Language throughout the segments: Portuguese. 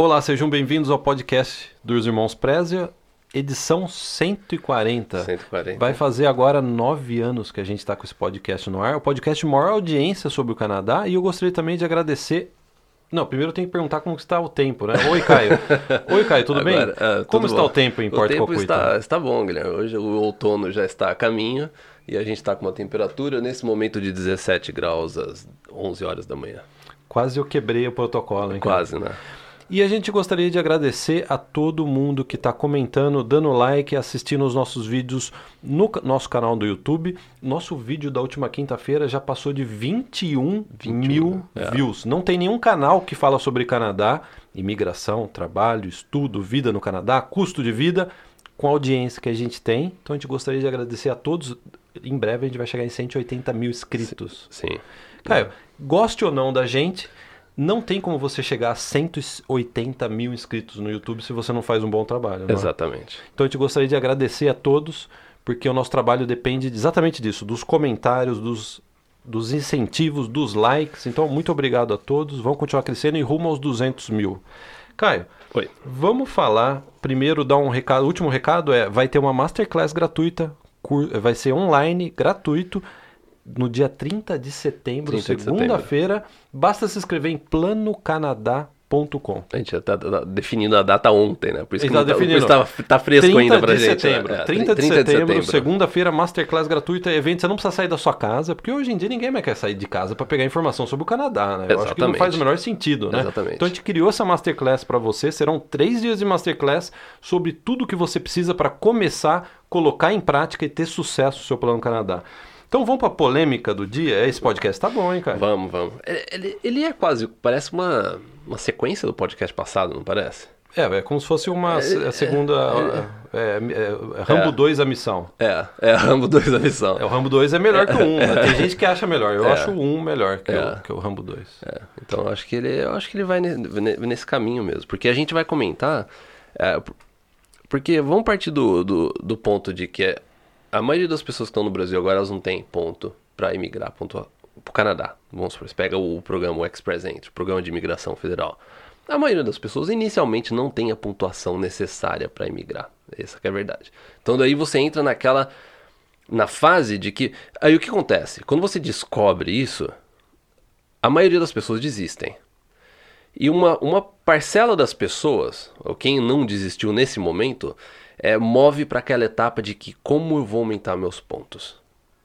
Olá, sejam bem-vindos ao podcast dos Irmãos Prézia, edição 140. 140. Vai fazer agora nove anos que a gente está com esse podcast no ar. O podcast de maior audiência sobre o Canadá. E eu gostaria também de agradecer. Não, primeiro eu tenho que perguntar como está o tempo, né? Oi, Caio. Oi, Caio, tudo Agora, bem? ah, como tudo está bom. o tempo em O Porto tempo Cocuí? está, está bom, Guilherme. Hoje o outono já está a caminho e a gente está com uma temperatura nesse momento de 17 graus às 11 horas da manhã. Quase eu quebrei o protocolo, hein? Quase, né? E a gente gostaria de agradecer a todo mundo que está comentando, dando like, assistindo os nossos vídeos no nosso canal do YouTube. Nosso vídeo da última quinta-feira já passou de 21, mil é. views. Não tem nenhum canal que fala sobre Canadá, imigração, trabalho, estudo, vida no Canadá, custo de vida, com a audiência que a gente tem. Então a gente gostaria de agradecer a todos. Em breve a gente vai chegar em 180 mil inscritos. Sim. Caio, goste ou não da gente, não tem como você chegar a 180 mil inscritos no YouTube se você não faz um bom trabalho. é? Exatamente. Então a gente gostaria de agradecer a todos, porque o nosso trabalho depende exatamente disso, dos comentários, dos, dos incentivos, dos likes. Então, muito obrigado a todos. Vamos continuar crescendo e rumo aos 200 mil. Caio, Oi. Vamos falar, primeiro dar um recado, o último recado é, vai ter uma masterclass gratuita, vai ser online, gratuito, no dia 30 de setembro, 30 segunda-feira. Basta se inscrever em planocanadá.com. A gente já está definindo a data ontem, né? Por isso que não tá, tá, tá fresco 30 ainda de gente. setembro, né? É, 30, de setembro, segunda-feira, masterclass gratuita, evento, você não precisa sair da sua casa, porque hoje em dia ninguém mais quer sair de casa para pegar informação sobre o Canadá, né? Eu acho que não Exatamente. faz o menor sentido, né? Exatamente. Então a gente criou essa masterclass para você, serão três dias de masterclass sobre tudo que você precisa para começar, colocar em prática e ter sucesso no seu plano Canadá. Então vamos para a polêmica do dia. Esse podcast tá bom, hein, cara? Vamos, vamos. Ele- Ele, é quase, parece uma, uma sequência do podcast passado, não parece? É, é como se fosse uma se- a segunda é, é, é, Rambo É. 2 a missão. É, é Rambo 2 a missão. É, o Rambo 2 é melhor que o 1. né? Tem gente que acha melhor. Eu É. acho o 1 melhor que, É. o, que o Rambo 2. É, então eu acho que ele, eu acho que ele vai ne- ne- nesse caminho mesmo, porque a gente vai comentar, é, por- porque vamos partir do, do, do ponto de que a maioria das pessoas que estão no Brasil agora elas não têm ponto para imigrar para o Canadá. Vamos supor, você pega o programa o Express Entry, o programa de imigração federal. A maioria das pessoas inicialmente não tem a pontuação necessária para imigrar. Essa é a verdade. Então daí você entra naquela na fase de que aí o que acontece? Quando você descobre isso, a maioria das pessoas desistem. E uma, uma parcela das pessoas, ou quem não desistiu nesse momento, é, move para aquela etapa de que como eu vou aumentar meus pontos.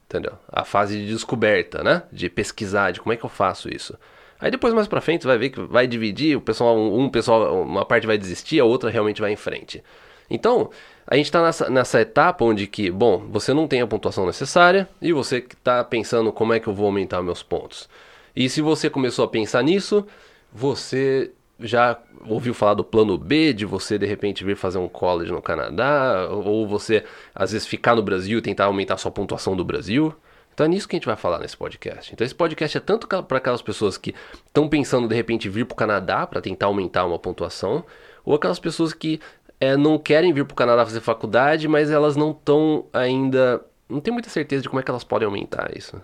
Entendeu? A fase de descoberta, né? De pesquisar, de como é que eu faço isso. Aí depois mais pra frente você vai ver que vai dividir, o pessoal, um, um pessoal, uma parte vai desistir, a outra realmente vai em frente. Então, a gente está nessa, nessa etapa onde que, bom, você não tem a pontuação necessária e você está pensando como é que eu vou aumentar meus pontos. E se você começou a pensar nisso, você já ouviu falar do plano B, de você de repente vir fazer um college no Canadá, ou você às vezes ficar no Brasil e tentar aumentar a sua pontuação do Brasil. Então é nisso que a gente vai falar nesse podcast. Então esse podcast é tanto para aquelas pessoas que estão pensando de repente vir para o Canadá para tentar aumentar uma pontuação, ou aquelas pessoas que é, não querem vir para o Canadá fazer faculdade, mas elas não estão ainda. não tem muita certeza de como é que elas podem aumentar isso.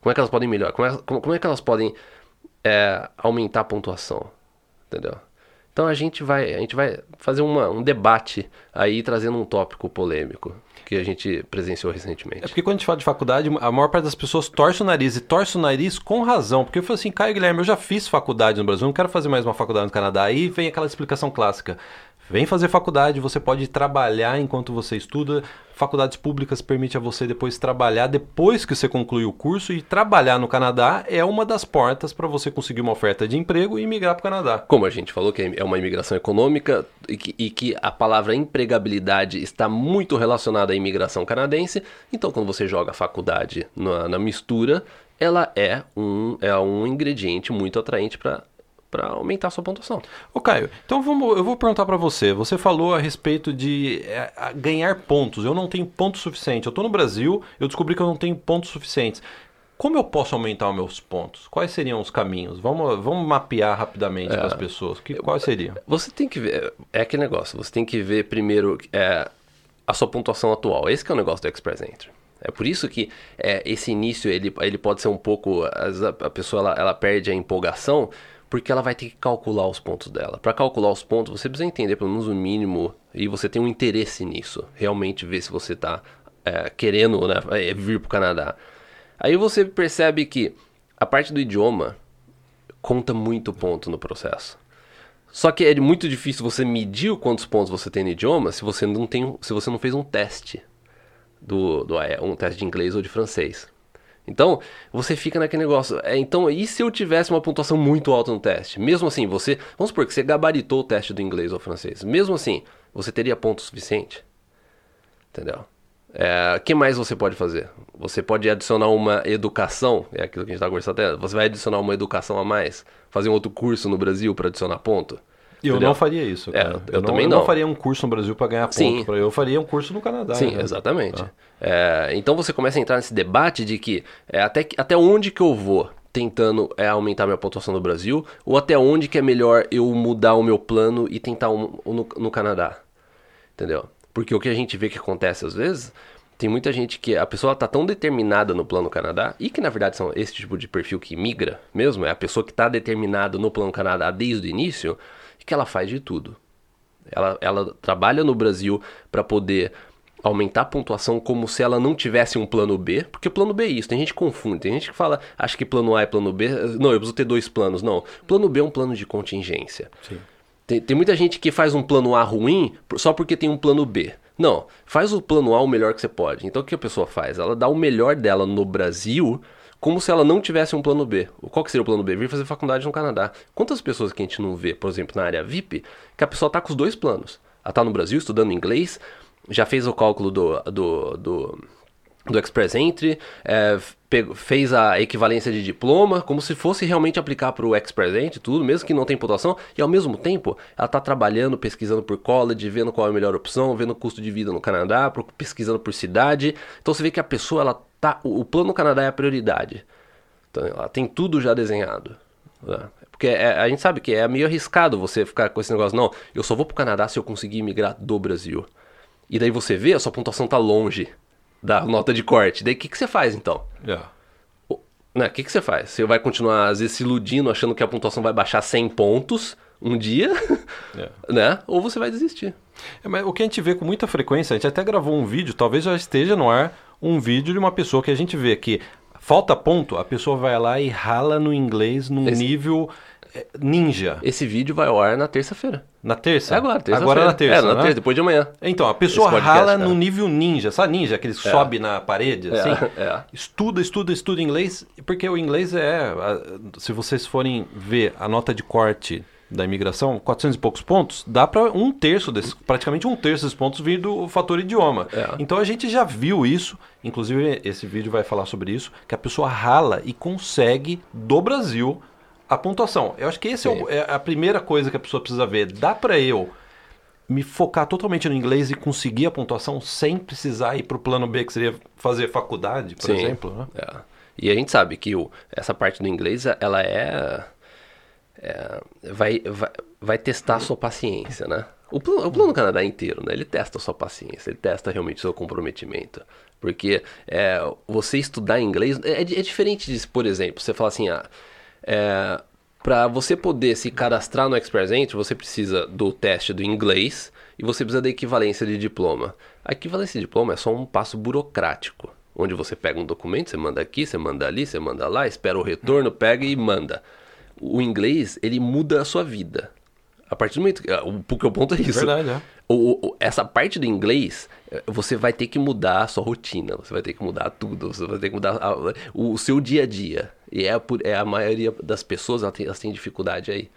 Como é que elas podem melhorar? Como é, como, como é que elas podem é, aumentar a pontuação? Entendeu? Então a gente vai, a gente vai fazer uma, um debate aí trazendo um tópico polêmico que a gente presenciou recentemente. É porque quando a gente fala de faculdade, a maior parte das pessoas torce o nariz. E torce o nariz com razão. Porque eu falo assim, Caio Guilherme, eu já fiz faculdade no Brasil, não quero fazer mais uma faculdade no Canadá. Aí vem aquela explicação clássica. Vem fazer faculdade, você pode trabalhar enquanto você estuda. Faculdades públicas permite a você depois trabalhar depois que você conclui o curso. E trabalhar no Canadá é uma das portas para você conseguir uma oferta de emprego e migrar para o Canadá. Como a gente falou que é uma imigração econômica e que, e que a palavra empregabilidade está muito relacionada à imigração canadense, então quando você joga a faculdade na, na mistura, ela é um, é um ingrediente muito atraente para para aumentar a sua pontuação. Ô Caio, então vamos, eu vou perguntar para você. Você falou a respeito de é, a- ganhar pontos. Eu não tenho ponto suficiente. Eu estou no Brasil, eu descobri que eu não tenho pontos suficientes. Como eu posso aumentar os meus pontos? Quais seriam os caminhos? Vamos, vamos mapear rapidamente para as pessoas. Que, quais seriam? Você tem que ver, é aquele negócio, você tem que ver primeiro é, a sua pontuação atual. Esse que é o negócio do Express Entry. É por isso que é, esse início ele, ele pode ser um pouco. a pessoa ela, ela perde a empolgação, Porque ela vai ter que calcular os pontos dela. Para calcular os pontos, você precisa entender pelo menos o mínimo e você tem um interesse nisso. Realmente ver se você está é, querendo né, é, vir para o Canadá. Aí você percebe que a parte do idioma conta muito ponto no processo. Só que é muito difícil você medir quantos pontos você tem no idioma se você não tem, se você não fez um teste do, do um teste de inglês ou de francês. Então, você fica naquele negócio. É, então, e se eu tivesse uma pontuação muito alta no teste? Mesmo assim, você. Vamos supor que você gabaritou o teste do inglês ou francês. Mesmo assim, você teria ponto suficiente? Entendeu? É, que mais você pode fazer? Você pode adicionar uma educação, é aquilo que a gente está conversando até. Você vai adicionar uma educação a mais, fazer um outro curso no Brasil para adicionar ponto. Eu Entendeu? não faria isso. É, eu eu, não, também eu não. não faria um curso no Brasil para ganhar ponto. Sim. Eu faria um curso no Canadá. Sim, né? exatamente. Tá. É, então você começa a entrar nesse debate de que é, até, até onde que eu vou tentando é, aumentar minha pontuação no Brasil ou até onde que é melhor eu mudar o meu plano e tentar um, um no, no Canadá. Entendeu? Porque o que a gente vê que acontece às vezes, tem muita gente que a pessoa tá tão determinada no plano Canadá, e que na verdade são esse tipo de perfil que migra mesmo, é a pessoa que tá determinada no plano Canadá desde o início, que ela faz de tudo. Ela, ela trabalha no Brasil para poder aumentar a pontuação como se ela não tivesse um plano B, porque o plano B é isso, tem gente que confunde, tem gente que fala, acha que plano A é plano B, não, eu preciso ter dois planos, não. Plano B é um plano de contingência. Sim. Tem, tem muita gente que faz um plano A ruim só porque tem um plano B. Não, faz o plano A o melhor que você pode. Então o que a pessoa faz? Ela dá o melhor dela no Brasil como se ela não tivesse um plano B. Qual que seria o plano B? Vir fazer faculdade no Canadá. Quantas pessoas que a gente não vê, por exemplo, na área VIP, que a pessoa tá com os dois planos? Ela tá no Brasil estudando inglês, já fez o cálculo do, do, do, do Express Entry, é, fez a equivalência de diploma, como se fosse realmente aplicar para o Express Entry, tudo, mesmo que não tem pontuação, e ao mesmo tempo ela está trabalhando, pesquisando por college, vendo qual é a melhor opção, vendo o custo de vida no Canadá, pesquisando por cidade. Então você vê que a pessoa, ela tá, o o plano no Canadá é a prioridade. Então ela tem tudo já desenhado. né? Porque é- a gente sabe que é meio arriscado você ficar com esse negócio, não, eu só vou pro Canadá se eu conseguir migrar do Brasil. E daí você vê, a sua pontuação tá longe da nota de corte. Daí o que, que você faz então? É. O né, que, que você faz? Você vai continuar, às vezes, se iludindo, achando que a pontuação vai baixar 100 pontos um dia, É. né? Ou você vai desistir. É, mas o que a gente vê com muita frequência, a gente até gravou um vídeo, talvez já esteja no ar, um vídeo de uma pessoa que a gente vê que falta ponto, a pessoa vai lá e rala no inglês num Esse- nível é, ninja. Esse vídeo vai ao ar na terça-feira. Na terça? É agora, terça Agora na terça, É, na né? terça, depois de amanhã. Então, a pessoa podcast, rala cara. no nível ninja, sabe ninja? Aquele que sobe na parede, assim? é. Estuda, estuda, estuda inglês, porque o inglês é, se vocês forem ver a nota de corte da imigração, 400 e poucos pontos, dá para um terço desses, praticamente um terço desses pontos vir do fator idioma. É. Então a gente já viu isso, inclusive esse vídeo vai falar sobre isso, que a pessoa rala e consegue do Brasil a pontuação. Eu acho que esse é, o- é a primeira coisa que a pessoa precisa ver. Dá para eu me focar totalmente no inglês e conseguir a pontuação sem precisar ir para o plano B, que seria fazer faculdade, por Sim. exemplo. Né? É. E a gente sabe que o, essa parte do inglês, ela é, é, vai, vai, vai testar a sua paciência, né? O plano, o plano Canadá inteiro, né? Ele testa a sua paciência, ele testa realmente o seu comprometimento. Porque é, você estudar inglês é, é diferente de, por exemplo, você falar assim, ah, é, para você poder se cadastrar no Express Entry, você precisa do teste do inglês e você precisa da equivalência de diploma. A equivalência de diploma é só um passo burocrático, onde você pega um documento, você manda aqui, você manda ali, você manda lá, espera o retorno, pega e manda. O inglês, ele muda a sua vida. A partir do momento que. ah, Porque o ponto é isso. Verdade, é. O- o- essa parte do inglês, eh, você vai ter que mudar a sua rotina, você vai ter que mudar tudo, você vai ter que mudar a- o, o seu dia a dia. E é, por, é a maioria das pessoas, ela tem, elas têm dificuldade aí.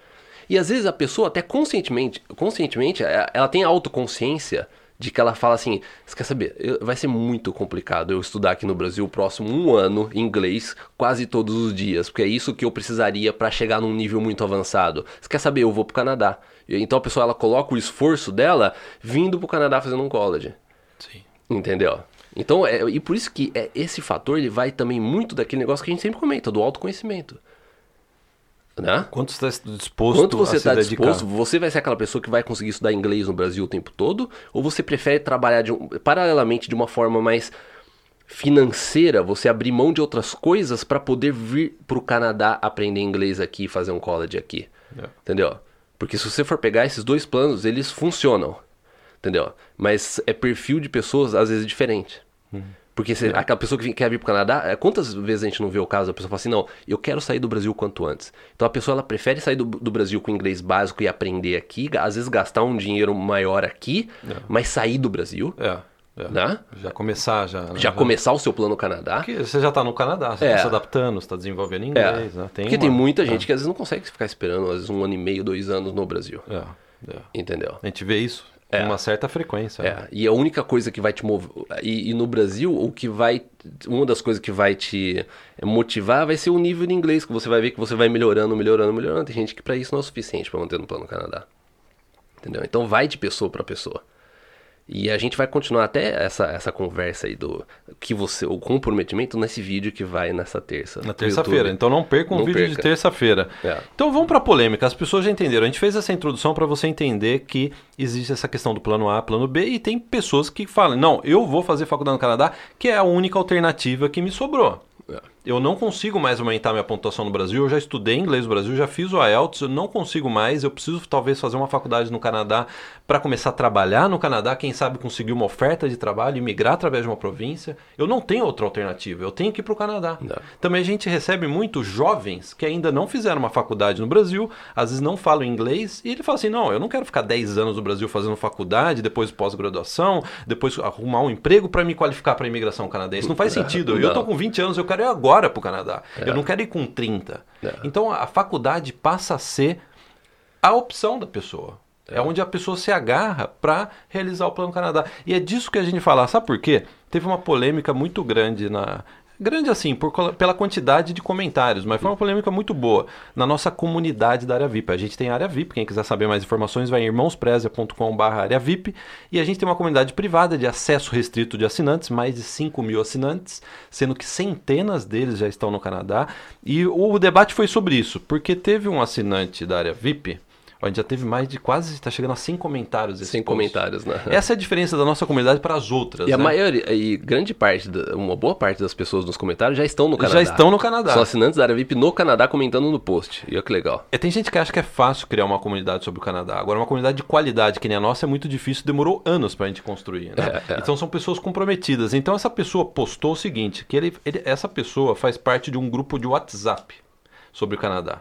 E às vezes a pessoa até conscientemente, conscientemente, eh, ela tem autoconsciência de que ela fala assim, você quer saber, eu- vai ser muito complicado eu estudar aqui no Brasil o próximo um ano inglês quase todos os dias, porque é isso que eu precisaria para chegar num nível muito avançado. Você quer saber, eu vou pro Canadá. Então a pessoa ela coloca o esforço dela vindo pro Canadá fazendo um college. Sim. Entendeu? Então, é, e por isso que é, esse fator ele vai também muito daquele negócio que a gente sempre comenta, do autoconhecimento. Né? Quanto você está disposto Quanto você está disposto, você vai ser aquela pessoa que vai conseguir estudar inglês no Brasil o tempo todo? Ou você prefere trabalhar de um- paralelamente de uma forma mais financeira você abrir mão de outras coisas para poder vir pro Canadá aprender inglês aqui e fazer um college aqui. É. Entendeu? Porque se você for pegar esses dois planos, eles funcionam. Entendeu? Mas é perfil de pessoas às vezes diferente. Porque se, aquela pessoa que quer vir pro Canadá, é, quantas vezes a gente não vê o caso, a pessoa fala assim, não, eu quero sair do Brasil quanto antes. Então a pessoa ela prefere sair do, do Brasil com inglês básico e aprender aqui, às vezes gastar um dinheiro maior aqui, mas sair do Brasil, É, é. né? Já começar, já. né? Já começar o seu plano Canadá. Porque você já tá no Canadá, você É. tá se adaptando, você tá desenvolvendo É, inglês, né? porque uma- tem muita gente que às vezes não consegue ficar esperando, às vezes um ano e meio, dois anos no Brasil. É, é. Entendeu? A gente vê isso com uma certa frequência. né? É, e a única coisa que vai te mover. E, e no Brasil, o que vai. Uma das coisas que vai te motivar vai ser o nível de inglês, que você vai ver que você vai melhorando, melhorando, melhorando. Tem gente que pra isso não é o suficiente pra manter no plano Canadá. Entendeu? Então vai de pessoa pra pessoa. E a gente vai continuar até essa, essa conversa aí do que você, o comprometimento nesse vídeo que vai nessa terça. Na terça-feira. Então não perca um Não vídeo de perca. terça-feira. É. Então vamos para a polêmica. As pessoas já entenderam. A gente fez essa introdução para você entender que existe essa questão do plano A, plano B e tem pessoas que falam: "Não, eu vou fazer faculdade no Canadá, que é a única alternativa que me sobrou". É. Eu não consigo mais aumentar minha pontuação no Brasil. Eu já estudei inglês no Brasil, já fiz o IELTS, eu não consigo mais. Eu preciso talvez fazer uma faculdade no Canadá para começar a trabalhar no Canadá, quem sabe conseguir uma oferta de trabalho e migrar através de uma província. Eu não tenho outra alternativa. Eu tenho que ir para o Canadá. Não. Também a gente recebe muitos jovens que ainda não fizeram uma faculdade no Brasil, às vezes não falam inglês, e ele fala assim: não, eu não quero ficar 10 anos no Brasil fazendo faculdade, depois pós-graduação, depois arrumar um emprego para me qualificar para a imigração canadense. Não faz sentido. Eu Não. tô com 20 anos, eu quero ir agora para o Canadá. Eu não quero ir com 30. É. Então a faculdade passa a ser a opção da pessoa. É, onde a pessoa se agarra para realizar o Plano Canadá. E é disso que a gente fala. Sabe por quê? Teve uma polêmica muito grande na. Grande assim, por, pela quantidade de comentários, mas foi uma polêmica muito boa na nossa comunidade da área VIP. A gente tem a área VIP, quem quiser saber mais informações vai em irmãosprezia.com.br área VIP. E a gente tem uma comunidade privada de acesso restrito de assinantes, mais de 5 mil assinantes, sendo que centenas deles já estão no Canadá. E o debate foi sobre isso, porque teve um assinante da área VIP, a gente já teve mais de quase, está chegando a 100 comentários. esse Sem post. comentários, né? Essa é a diferença da nossa comunidade para as outras. E a né? maioria, e grande parte, uma boa parte das pessoas nos comentários já estão no Canadá. Já estão no Canadá. São assinantes da área VIP no Canadá comentando no post. E olha que legal. É, tem gente que acha que é fácil criar uma comunidade sobre o Canadá. Agora, uma comunidade de qualidade que nem a nossa é muito difícil, demorou anos pra gente construir. Né? É, é. Então são pessoas comprometidas. Então essa pessoa postou o seguinte: que ele, ele- essa pessoa faz parte de um grupo de WhatsApp sobre o Canadá.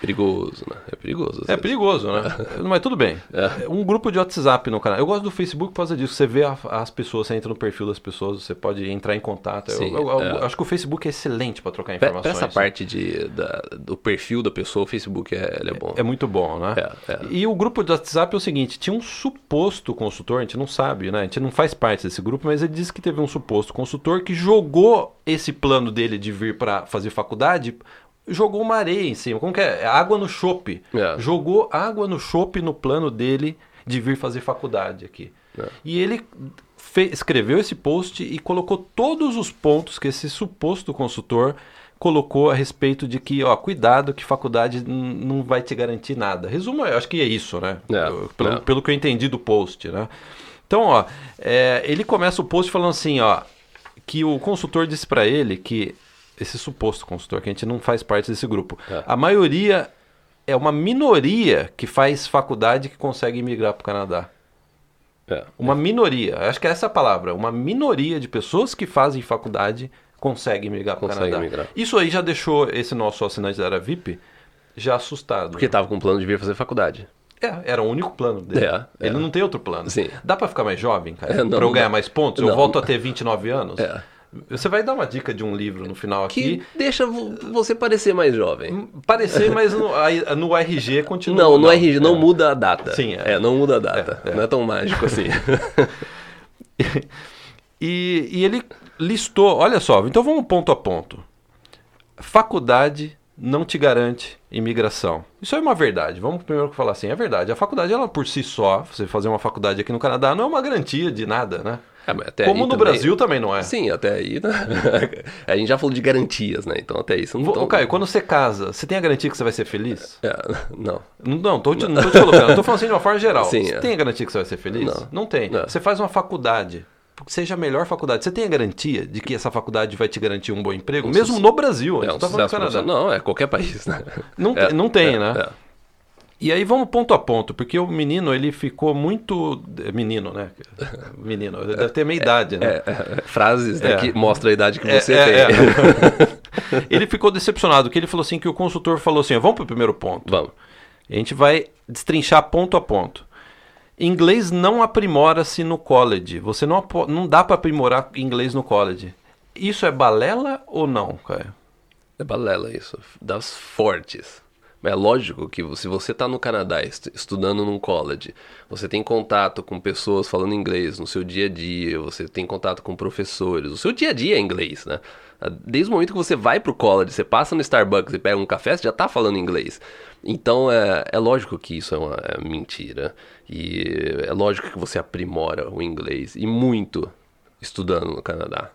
Perigoso, né? É perigoso. É perigoso, né? Mas tudo bem. É. Um grupo de WhatsApp no canal. Eu gosto do Facebook por causa disso. Você vê a- as pessoas, você entra no perfil das pessoas, você pode entrar em contato. Eu- Sim, eu, eu- é. eu acho que o Facebook é excelente para trocar informações. pra essa parte de, da- do perfil da pessoa, o Facebook é, é bom. É muito bom, né? É, é. E o grupo de WhatsApp é o seguinte: tinha um suposto consultor, a gente não sabe, né? A gente não faz parte desse grupo, mas ele disse que teve um suposto consultor que jogou esse plano dele de vir para fazer faculdade, jogou uma areia em cima. Como que é? Água no chope. É. Jogou água no chope no plano dele de vir fazer faculdade aqui. É. E ele escreveu esse post e colocou todos os pontos que esse suposto consultor colocou a respeito de que, ó, cuidado que faculdade não vai te garantir nada. Resumo, eu acho que é isso, né? É, Eu- pelo, é. pelo que eu entendi do post, né? Então, ó, é, ele começa o post falando assim, ó, que o consultor disse pra ele que esse suposto consultor, que a gente não faz parte desse grupo, É. a maioria é uma minoria que faz faculdade que consegue migrar para o Canadá. É. Uma minoria, acho que é essa a palavra, uma minoria de pessoas que fazem faculdade consegue migrar para o Canadá. migrar. Isso aí já deixou esse nosso assinante da área VIP já assustado. Porque tava com plano de vir fazer faculdade. É, era o único plano dele. É, é. Ele não tem outro plano. Sim. Dá para ficar mais jovem, cara? É, não, pra eu ganhar mais pontos? Eu Não. volto a ter 29 anos? É. Você vai dar uma dica de um livro no final Que aqui. deixa vo- você parecer mais jovem. Parecer, mas no, no RG continua. Não, no RG não É. muda a data. Sim, é. é. não muda a data. É, é. Não é tão mágico assim. E, e ele listou, olha só, então vamos ponto a ponto. Faculdade não te garante imigração. Isso é uma verdade. Vamos primeiro falar assim, é verdade. A faculdade, ela por si só, você fazer uma faculdade aqui no Canadá, não é uma garantia de nada, né? É, Como no também- Brasil também não é. Sim, até aí, né? A gente já falou de garantias, né? Então até isso não Ô, Caio, quando você casa, você tem a garantia que você vai ser feliz? É, não. Não, não tô te, não tô te colocando, tô falando assim de uma forma geral. Sim, você é. tem a garantia que você vai ser feliz? Não. tem. Não. Você faz uma faculdade. seja a melhor faculdade. Você tem a garantia de que essa faculdade vai te garantir um bom emprego? Um Mesmo no Brasil, É gente um tá falando Canadá. Não, é qualquer país, né? Não, É, tem- não tem, é, né? é. E aí vamos ponto a ponto, porque o menino, ele ficou muito... é, Menino, né? Menino, deve ter a minha idade, né? É, é, frases né, É. que mostram a idade que É, você é, tem. é. ele ficou decepcionado, que ele falou assim, que o consultor falou assim, vamos pro primeiro ponto. Vamos. A gente vai destrinchar ponto a ponto. Inglês não aprimora-se no college. Você não, não dá para aprimorar inglês no college. Isso é balela ou não, Caio? É balela isso. Das fortes. É lógico que se você está no Canadá estu- estudando num college, você tem contato com pessoas falando inglês no seu dia a dia, você tem contato com professores, o seu dia a dia é inglês, né? Desde o momento que você vai pro college, você passa no Starbucks e pega um café, você já tá falando inglês. Então é, é lógico que isso é uma é mentira. E é lógico que você aprimora o inglês. E muito estudando no Canadá.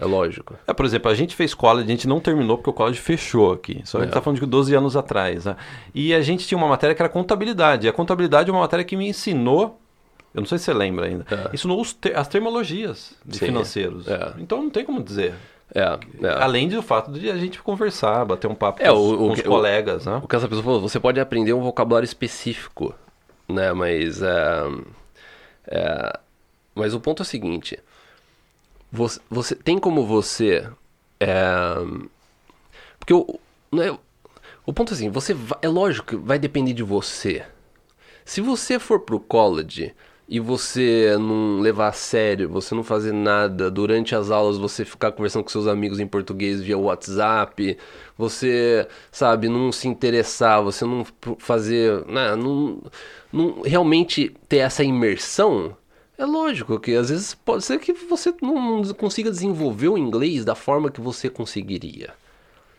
É lógico. É, por exemplo, a gente fez college, a gente não terminou porque o college fechou aqui. Só a gente É. tá falando de 12 anos atrás. Né? E a gente tinha uma matéria que era contabilidade. E a contabilidade é uma matéria que me ensinou, eu não sei se você lembra ainda, É. ensinou os te- as termologias de Sim. financeiros. É. Então não tem como dizer. É, é. Além do fato de a gente conversar, bater um papo É, com, os- o- o com os que- o- colegas, né? O que essa pessoa falou, você pode aprender um vocabulário específico, né? Mas, é, é, mas o ponto é o seguinte: você, você tem como você, é, porque o, não é- o ponto é assim, você é lógico que vai depender de você. Se você for pro college e você não levar a sério, você não fazer nada durante as aulas, você ficar conversando com seus amigos em português via WhatsApp, você, sabe, não se interessar, você não fazer, né, não, não realmente ter essa imersão, é lógico que às vezes pode ser que você não consiga desenvolver o inglês da forma que você conseguiria.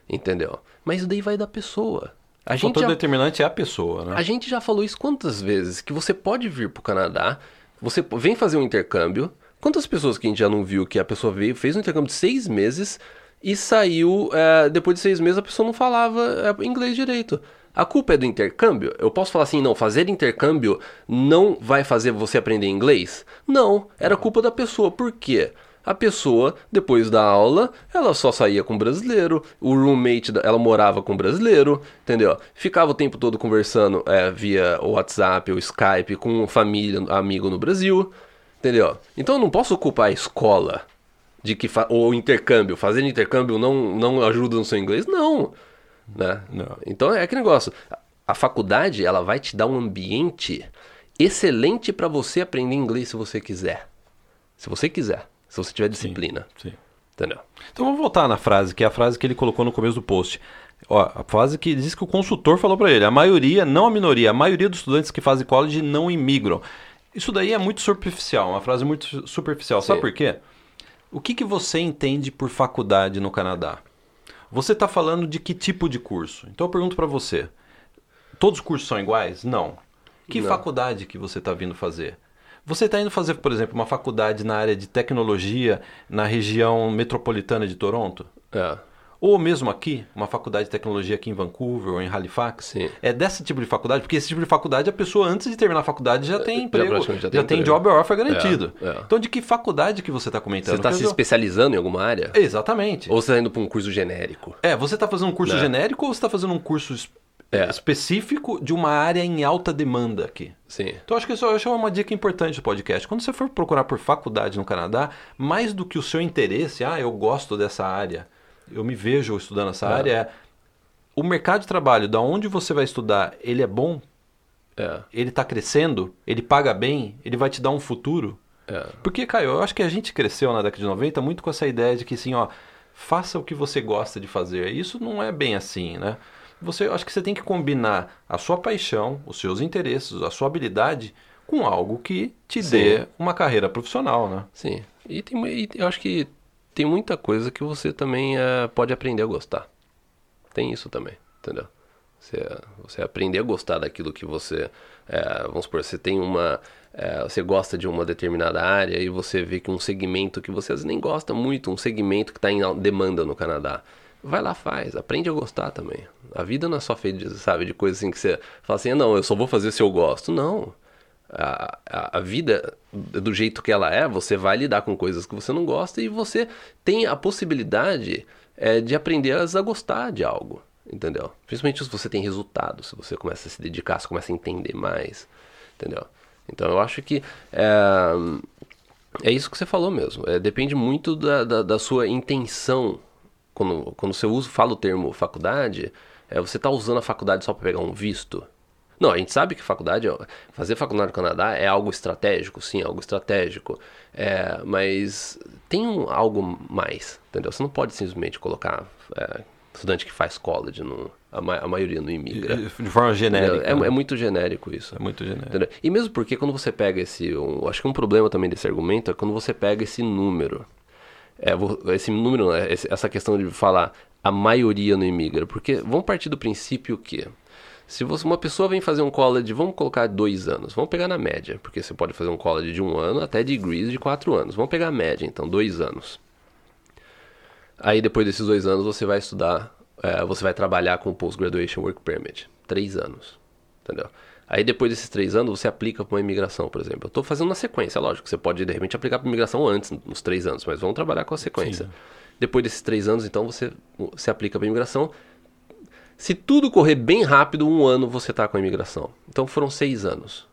Entendeu? Mas daí vai da pessoa. A O gente fator já- determinante é a pessoa, né? a gente já falou isso quantas vezes? Que você pode vir pro Canadá, você vem fazer um intercâmbio. Quantas pessoas que a gente já não viu que a pessoa veio, fez um intercâmbio de seis meses e saiu, é, depois de seis meses a pessoa não falava é, inglês direito. A culpa é do intercâmbio? Eu posso falar assim, não, fazer intercâmbio não vai fazer você aprender inglês? Não, era culpa da pessoa. Por quê? A pessoa, depois da aula, ela só saía com brasileiro, o roommate, ela morava com brasileiro, entendeu? Ficava o tempo todo conversando é, via WhatsApp ou Skype com família, amigo no Brasil, entendeu? Então eu não posso culpar a escola de que ou o intercâmbio, fazer intercâmbio não, não ajuda no seu inglês, não, né? Não. Então é aquele negócio, a- faculdade ela vai te dar um ambiente excelente para você aprender inglês se você quiser. Se você quiser, se você tiver disciplina, Sim. entendeu? Então vamos voltar na frase, que é a frase que ele colocou no começo do post. Ó, a frase que diz que o consultor falou para ele: a maioria, não a minoria, a maioria dos estudantes que fazem college não imigram. Isso daí é muito superficial, uma frase muito su- superficial. Sabe Sim. por quê? O que, que você entende por faculdade no Canadá? Você está falando de que tipo de curso? Então eu pergunto para você: todos os cursos são iguais? Não. Que Não. faculdade que você está vindo fazer? Você está indo fazer, por exemplo, uma faculdade na área de tecnologia na região metropolitana de Toronto? É, Ou mesmo aqui, uma faculdade de tecnologia aqui em Vancouver ou em Halifax? Sim. É desse tipo de faculdade? Porque esse tipo de faculdade, a pessoa antes de terminar a faculdade já tem já emprego, já, já tem tem emprego. job offer garantido. É, é. Então de que faculdade que você está você comentando? está Quer se especializando em alguma área? Exatamente. Ou você está indo para um curso genérico? É, você está fazendo um curso Né? genérico ou você está fazendo um curso É. específico de uma área em alta demanda aqui? Sim. Então acho que isso acho uma dica importante do podcast. Quando você for procurar por faculdade no Canadá, mais do que o seu interesse, ah, eu gosto dessa área, eu me vejo estudando essa É. área, é o mercado de trabalho, da onde você vai estudar, ele é bom? É, Ele está crescendo? Ele paga bem? Ele vai te dar um futuro? é. Porque, Caio, eu acho que a gente cresceu na década de 90 muito com essa ideia de que, assim, ó, faça o que você gosta de fazer. Isso não é bem assim, né? Você, eu acho que você tem que combinar a sua paixão, os seus interesses, a sua habilidade com algo que te Sim. dê uma carreira profissional, né? Sim. E, tem, e eu acho que tem muita coisa que você também eh, pode aprender a gostar. Tem isso também, entendeu? Você, você aprender a gostar daquilo que você. eh, vamos supor, você tem uma. eh, você gosta de uma determinada área e você vê que um segmento que você às vezes nem gosta muito, um segmento que está em demanda no Canadá. Vai lá, faz, aprende a gostar também. A vida não é só feita, sabe, de coisas assim que você fala assim, "Ah, não, eu só vou fazer se eu gosto. Não. A, a, vida do jeito que ela é, você vai lidar com coisas que você não gosta e você tem a possibilidade é, de aprender a gostar de algo, entendeu? Principalmente se você tem resultado, se você começa a se dedicar, se começa a entender mais, entendeu? Então eu acho que é, é isso que você falou mesmo. É, depende muito da, da, da, sua intenção. Quando, quando você usa, fala o termo faculdade, é, você está usando a faculdade só para pegar um visto? Não, a gente sabe que faculdade, fazer faculdade no Canadá é algo estratégico, sim, algo estratégico. É, mas tem um, algo mais, entendeu? Você não pode simplesmente colocar é, estudante que faz college no, a, ma a maioria não imigra. De, forma genérica. É, né? é, muito genérico isso. É muito genérico. Entendeu? E mesmo porque quando você pega esse. Um, acho que um problema também desse argumento é quando você pega esse número. É, esse número, essa questão de falar a maioria não imigra. Porque vamos partir do princípio que se você, uma pessoa vem fazer um college, vamos colocar dois anos, vamos pegar na média, porque você pode fazer um college de um ano até degrees de quatro anos. Vamos pegar a média, então, dois anos. Aí depois desses dois anos você vai estudar, é, você vai trabalhar com o Post-Graduation Work Permit. Três anos, entendeu? Aí depois desses três anos você aplica para uma imigração, por exemplo. Eu estou fazendo uma sequência, lógico. Você pode de repente aplicar para imigração antes, nos três anos, mas vamos trabalhar com a sequência. Sim. Depois desses três anos, então você se aplica para imigração se tudo correr bem rápido, um ano você está com a imigração. Então foram seis anos.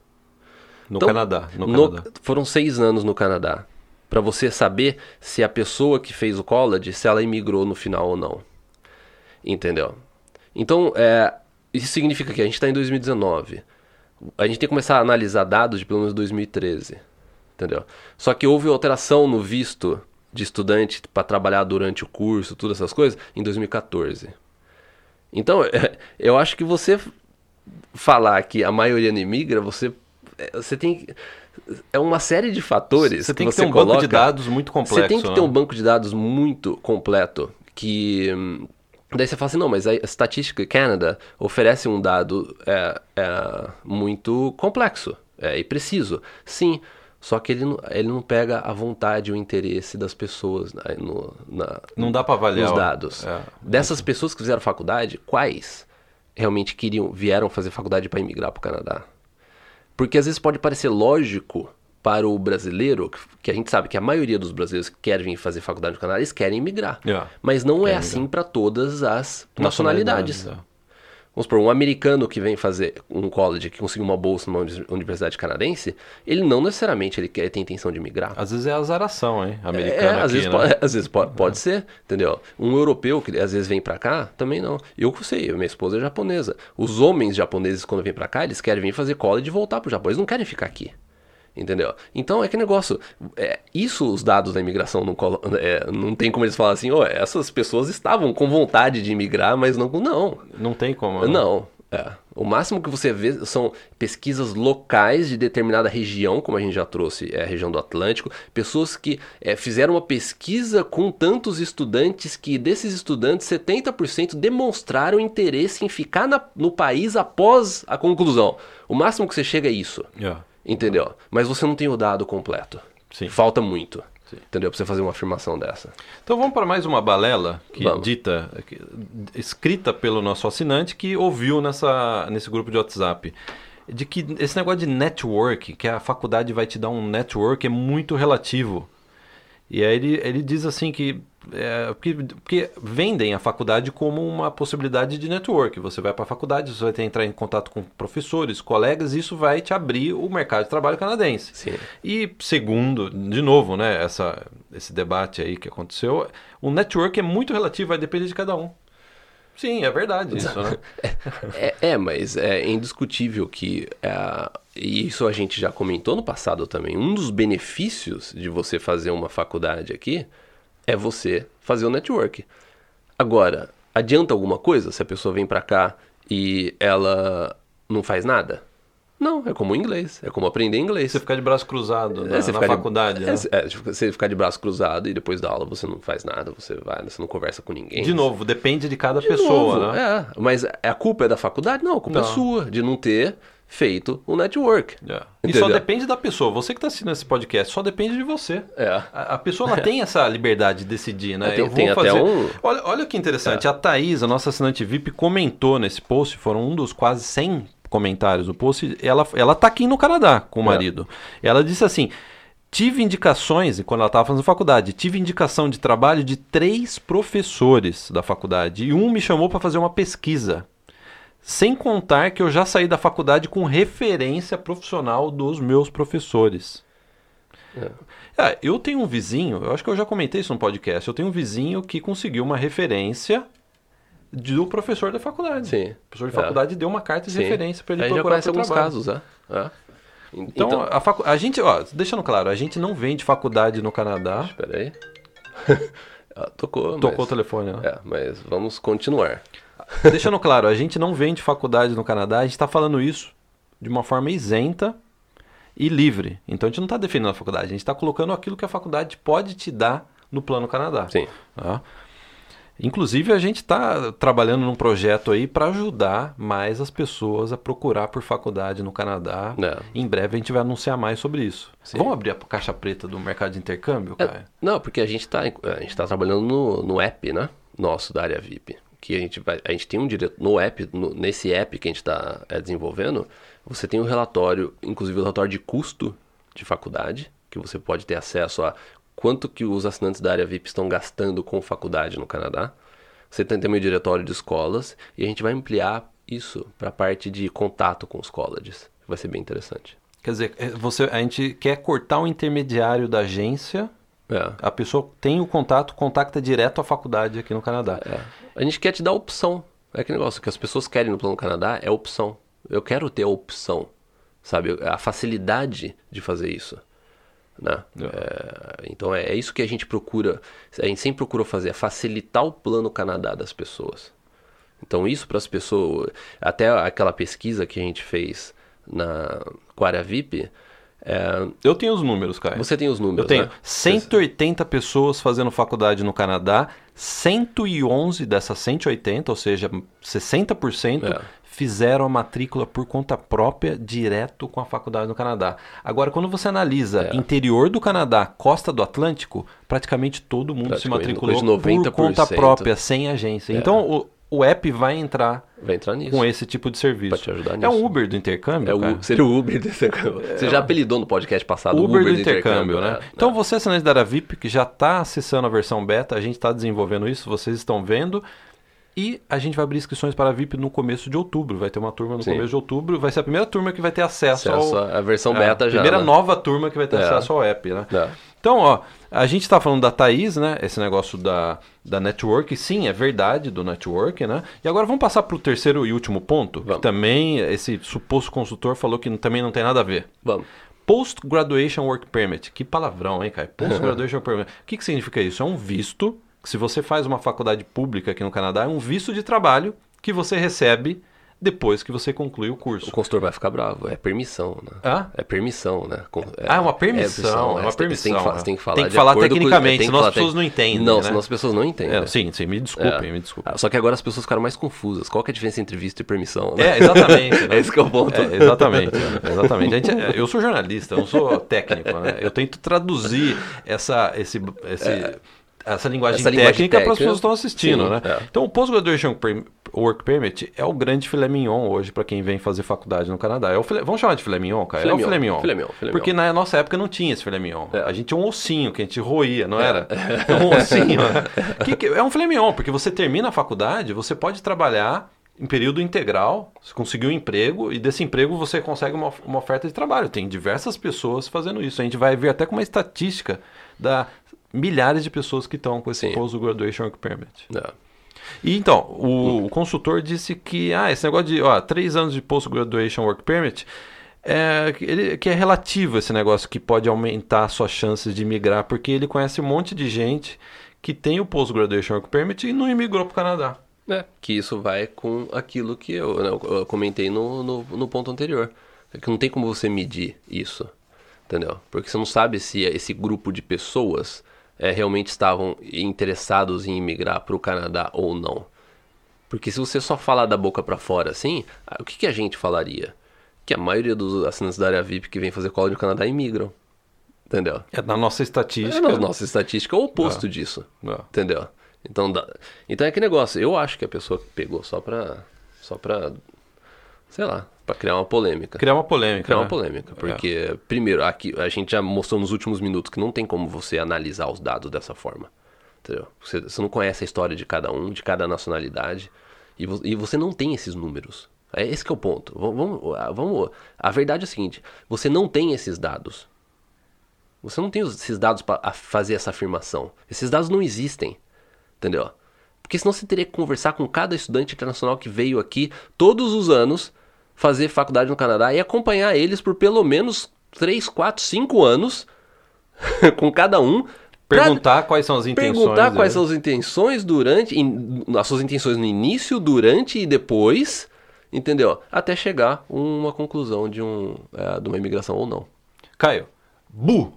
No então, Canadá. No no, Canadá. Foram seis anos no Canadá. Para você saber se a pessoa que fez o college, se ela imigrou no final ou não. Entendeu? Então, é, isso significa que a gente está em 2019. A gente tem que começar a analisar dados de pelo menos 2013. Entendeu? Só que houve alteração no visto de estudante para trabalhar durante o curso, todas essas coisas, em 2014. Então, eu acho que você falar que a maioria não imigra, você, é, você tem é uma série de fatores você tem que, você ter um coloca, banco de dados muito complexo. Você tem que né? ter um banco de dados muito completo que daí você fala assim, não, mas a estatística Canada oferece um dado é, é muito complexo é, e preciso. Sim, só que ele não, ele não pega a vontade e o interesse das pessoas né, no, na, não dá para avaliar os dados. É, Dessas pessoas que fizeram faculdade, quais realmente queriam vieram fazer faculdade para emigrar para o Canadá? Porque às vezes pode parecer lógico para o brasileiro, que a gente sabe que a maioria dos brasileiros que querem vir fazer faculdade no Canadá, eles querem emigrar. Yeah. Mas não Querem é assim para todas as nacionalidades. nacionalidades. É. Vamos supor, um americano que vem fazer um college, que conseguiu uma bolsa numa universidade canadense, ele não necessariamente ele quer, tem intenção de migrar. Às vezes é azaração, hein? É, Americana às, aqui, vezes né? pode, às vezes pode, pode ser, entendeu? Um europeu que às vezes vem pra cá, também não. Eu sei, minha esposa é japonesa. Os homens japoneses, quando vêm pra cá, eles querem vir fazer college e voltar pro Japão. Eles não querem ficar aqui. Entendeu? Então é que negócio. É, isso os dados da imigração não, é, não tem como eles falarem assim, oh, essas pessoas estavam com vontade de imigrar, mas não. Não. Não tem como. né? Não. É. O máximo que você vê são pesquisas locais de determinada região, como a gente já trouxe, é a região do Atlântico. Pessoas que é, fizeram uma pesquisa com tantos estudantes que desses estudantes, 70% demonstraram interesse em ficar na- no país após a conclusão. O máximo que você chega é isso. Yeah. Entendeu? Mas você não tem o dado completo. Sim. Falta muito. Entendeu? Pra você fazer uma afirmação dessa. Então vamos para mais uma balela que Vamos. dita, que- escrita pelo nosso assinante que ouviu nessa, nesse grupo de WhatsApp. De que esse negócio de network, que a faculdade vai te dar um network, é muito relativo. E aí ele, ele diz assim que, é, porque, porque vendem a faculdade como uma possibilidade de network. Você vai para a faculdade, você vai ter que entrar em contato com professores, colegas, e isso vai te abrir o mercado de trabalho canadense. Sim. E segundo, de novo, né, essa, esse debate aí que aconteceu, o network é muito relativo, vai depender de cada um. Sim, é verdade isso, né? É, é, mas é indiscutível que, é, e isso a gente já comentou no passado também, um dos benefícios de você fazer uma faculdade aqui é você fazer o network. Agora, adianta alguma coisa se a pessoa vem pra cá e ela não faz nada? Não, é como o inglês, é como aprender inglês. Você ficar de braço cruzado na, É, você na ficar de- faculdade, né? é, é, você ficar de braço cruzado e depois da aula você não faz nada, você vai, você não conversa com ninguém. De novo, depende de cada De pessoa, novo, né? É, mas a culpa é da faculdade? Não, a culpa Não. é sua, de não ter feito o network. É. E só depende da pessoa. Você que está assistindo esse podcast, só depende de você. É. A, a pessoa ela tem essa liberdade de decidir, né? É, tem- Eu vou tem até fazer... um- olha, olha que interessante. A Thaís, a nossa assinante VIP, comentou nesse post, foram um dos quase 100 comentários no post, ela, ela tá aqui no Canadá com o É. marido. Ela disse assim: tive indicações, e quando ela estava fazendo faculdade, tive indicação de trabalho de três professores da faculdade. E um me chamou para fazer uma pesquisa. Sem contar que eu já saí da faculdade com referência profissional dos meus professores. É, eu tenho um vizinho, eu acho que eu já comentei isso no podcast. Eu tenho um vizinho que conseguiu uma referência do professor da faculdade. Sim. O professor de É. faculdade deu uma carta de Sim. referência para ele a gente já procurar pro alguns trabalho. casos, é. é. Então, a, facu... a gente, ó, deixando claro, a gente não vende faculdade no Canadá. Espera aí. Ah, Tocou, Tocou o mas... telefone, né? É, mas vamos continuar. Deixando claro, a gente não vende faculdade no Canadá, a gente está falando isso de uma forma isenta e livre. Então a gente não está defendendo a faculdade, a gente está colocando aquilo que a faculdade pode te dar no Plano Canadá. Sim. Tá? Inclusive, a gente está trabalhando num projeto aí para ajudar mais as pessoas a procurar por faculdade no Canadá. É. Em breve a gente vai anunciar mais sobre isso. Sim. Vamos abrir a caixa preta do mercado de intercâmbio, É, Caio? não, porque a gente está tá trabalhando no, no app, né? Nosso da área VIP. Que a gente vai. A gente tem um direto. No app, no- nesse app que a gente está desenvolvendo, você tem um relatório, inclusive o relatório de custo de faculdade, que você pode ter acesso a quanto que os assinantes da área VIP estão gastando com faculdade no Canadá. Você tem também o diretório de escolas e a gente vai ampliar isso para a parte de contato com os colleges. Vai ser bem interessante. Quer dizer, é, você, a gente quer cortar o intermediário da agência. É. A pessoa tem o contato, contacta direto a faculdade aqui no Canadá. É. A gente quer te dar opção. É que negócio que as pessoas querem no Plano Canadá é opção. Eu quero ter a opção, sabe? A facilidade de fazer isso. Né? É, então é, é isso que a gente procura. A gente sempre procura fazer, é facilitar o Plano Canadá das pessoas. Então isso para as pessoas, até aquela pesquisa que a gente fez na com a área VIP, é, Eu tenho os números, Caio. você tem os números, Eu tenho né? 180 pessoas fazendo faculdade no Canadá, 111 dessas 180, ou seja, 60%, É. fizeram a matrícula por conta própria direto com a faculdade no Canadá. Agora, quando você analisa É. interior do Canadá, costa do Atlântico, praticamente todo mundo se Praticamente, matriculou de 90%. por conta própria, sem agência. Então, o, o app vai entrar Vai entrar nisso. com esse tipo de serviço. Pra te ajudar É nisso. um Uber do intercâmbio, É o, cara? seria o Uber do intercâmbio. Você já apelidou no podcast passado o Uber, do intercâmbio, né? é, Então é. você, assinante da VIP, que já está acessando a versão beta, a gente está desenvolvendo isso, vocês estão vendo. E a gente vai abrir inscrições para a VIP no começo de outubro. Vai ter uma turma no Sim. começo de outubro. Vai ser a primeira turma que vai ter acesso, Acesso ao... à versão é, beta já. Primeira né? nova turma que vai ter É. acesso ao app, né? É. Então, ó, a gente está falando da Thaís, né? Esse negócio da, da network. Sim, é verdade do network, né? E agora vamos passar para o terceiro e último ponto. Que Vamos. também esse suposto consultor falou que também não tem nada a ver. Vamos. Post-Graduation Work Permit. Que palavrão, hein, Caio? Post-Graduation Work Permit. O que, que significa isso? É um visto que, se você faz uma faculdade pública aqui no Canadá, é um visto de trabalho que você recebe depois que você conclui o O curso. consultor vai ficar bravo. É permissão, né? Hã? É permissão, né? Com- é- Ah, é uma permissão, é uma tem- Você tem que, permissão, fa- né? tem que falar Tem que falar com- tecnicamente, tem que senão as pessoas não entendem, Não, né? senão as pessoas não entendem. É, né? sim, sim, me desculpem, É. me desculpem. Só que agora as pessoas ficaram mais confusas. Qual que é a diferença entre visto e permissão? né? É, exatamente. né? Esse que é o ponto. É, exatamente, exatamente. A gente- eu sou jornalista, eu não sou técnico, né? Eu tento traduzir essa, esse, esse- essa linguagem É. Essa linguagem técnica para as técnica, pessoas que estão assistindo, sim, né? é. Então, o Post-Graduation Work Permit é o grande filé mignon hoje para quem vem fazer faculdade no Canadá. É o filé- vamos chamar de filé mignon, cara? Filé é o filé mignon. filé mignon, filé Porque na nossa época não tinha esse filé mignon. É. A gente tinha um ossinho que a gente roía, não era? Um ossinho. Que que- é um filé mignon, porque você termina a faculdade, você pode trabalhar em período integral, você conseguiu um emprego e desse emprego você consegue uma, uma oferta de trabalho. Tem diversas pessoas fazendo isso. A gente vai ver até com uma estatística da milhares de pessoas que estão com esse Sim. Post-Graduation Work Permit. É. E então, o, o consultor disse que ah, esse negócio de ó, três anos de Post-Graduation Work Permit é, que ele, que é relativo esse negócio que pode aumentar suas chances de migrar, porque ele conhece um monte de gente que tem o Post-Graduation Work Permit e não imigrou para o Canadá. É, que isso vai com aquilo que eu, né, eu comentei no, no, no ponto anterior. É que não tem como você medir isso, entendeu? Porque você não sabe se esse grupo de pessoas é, realmente estavam interessados em imigrar para o Canadá ou não. Porque se você só falar da boca para fora assim, o que, que a gente falaria? Que a maioria dos assinantes da área VIP que vem fazer college no Canadá imigram. Entendeu? É na nossa É estatística. na nossa estatística é o oposto disso. É. Entendeu? Então, dá... então é que negócio. Eu acho que a pessoa pegou só pra. Só pra. Sei lá. Pra criar uma polêmica. Criar uma polêmica. Criar né? uma polêmica. Porque, primeiro, aqui a gente já mostrou nos últimos minutos que não tem como você analisar os dados dessa forma. Entendeu? Você, você não conhece a história de cada um, de cada nacionalidade. E, vo- e você não tem esses números. É esse que é o ponto. Vamos, vamos, a verdade é a seguinte: você não tem esses dados. Você não tem esses dados para fazer essa afirmação. Esses dados não existem. Entendeu? Porque senão você teria que conversar com cada estudante internacional que veio aqui todos os anos fazer faculdade no Canadá e acompanhar eles por pelo menos 3, 4, 5 anos com cada um. pra Perguntar quais são as intenções. perguntar quais né? são as intenções durante, in- as suas intenções no início, durante e depois, entendeu? Até chegar a uma conclusão de, um, é, de uma imigração ou não. Caio, bu!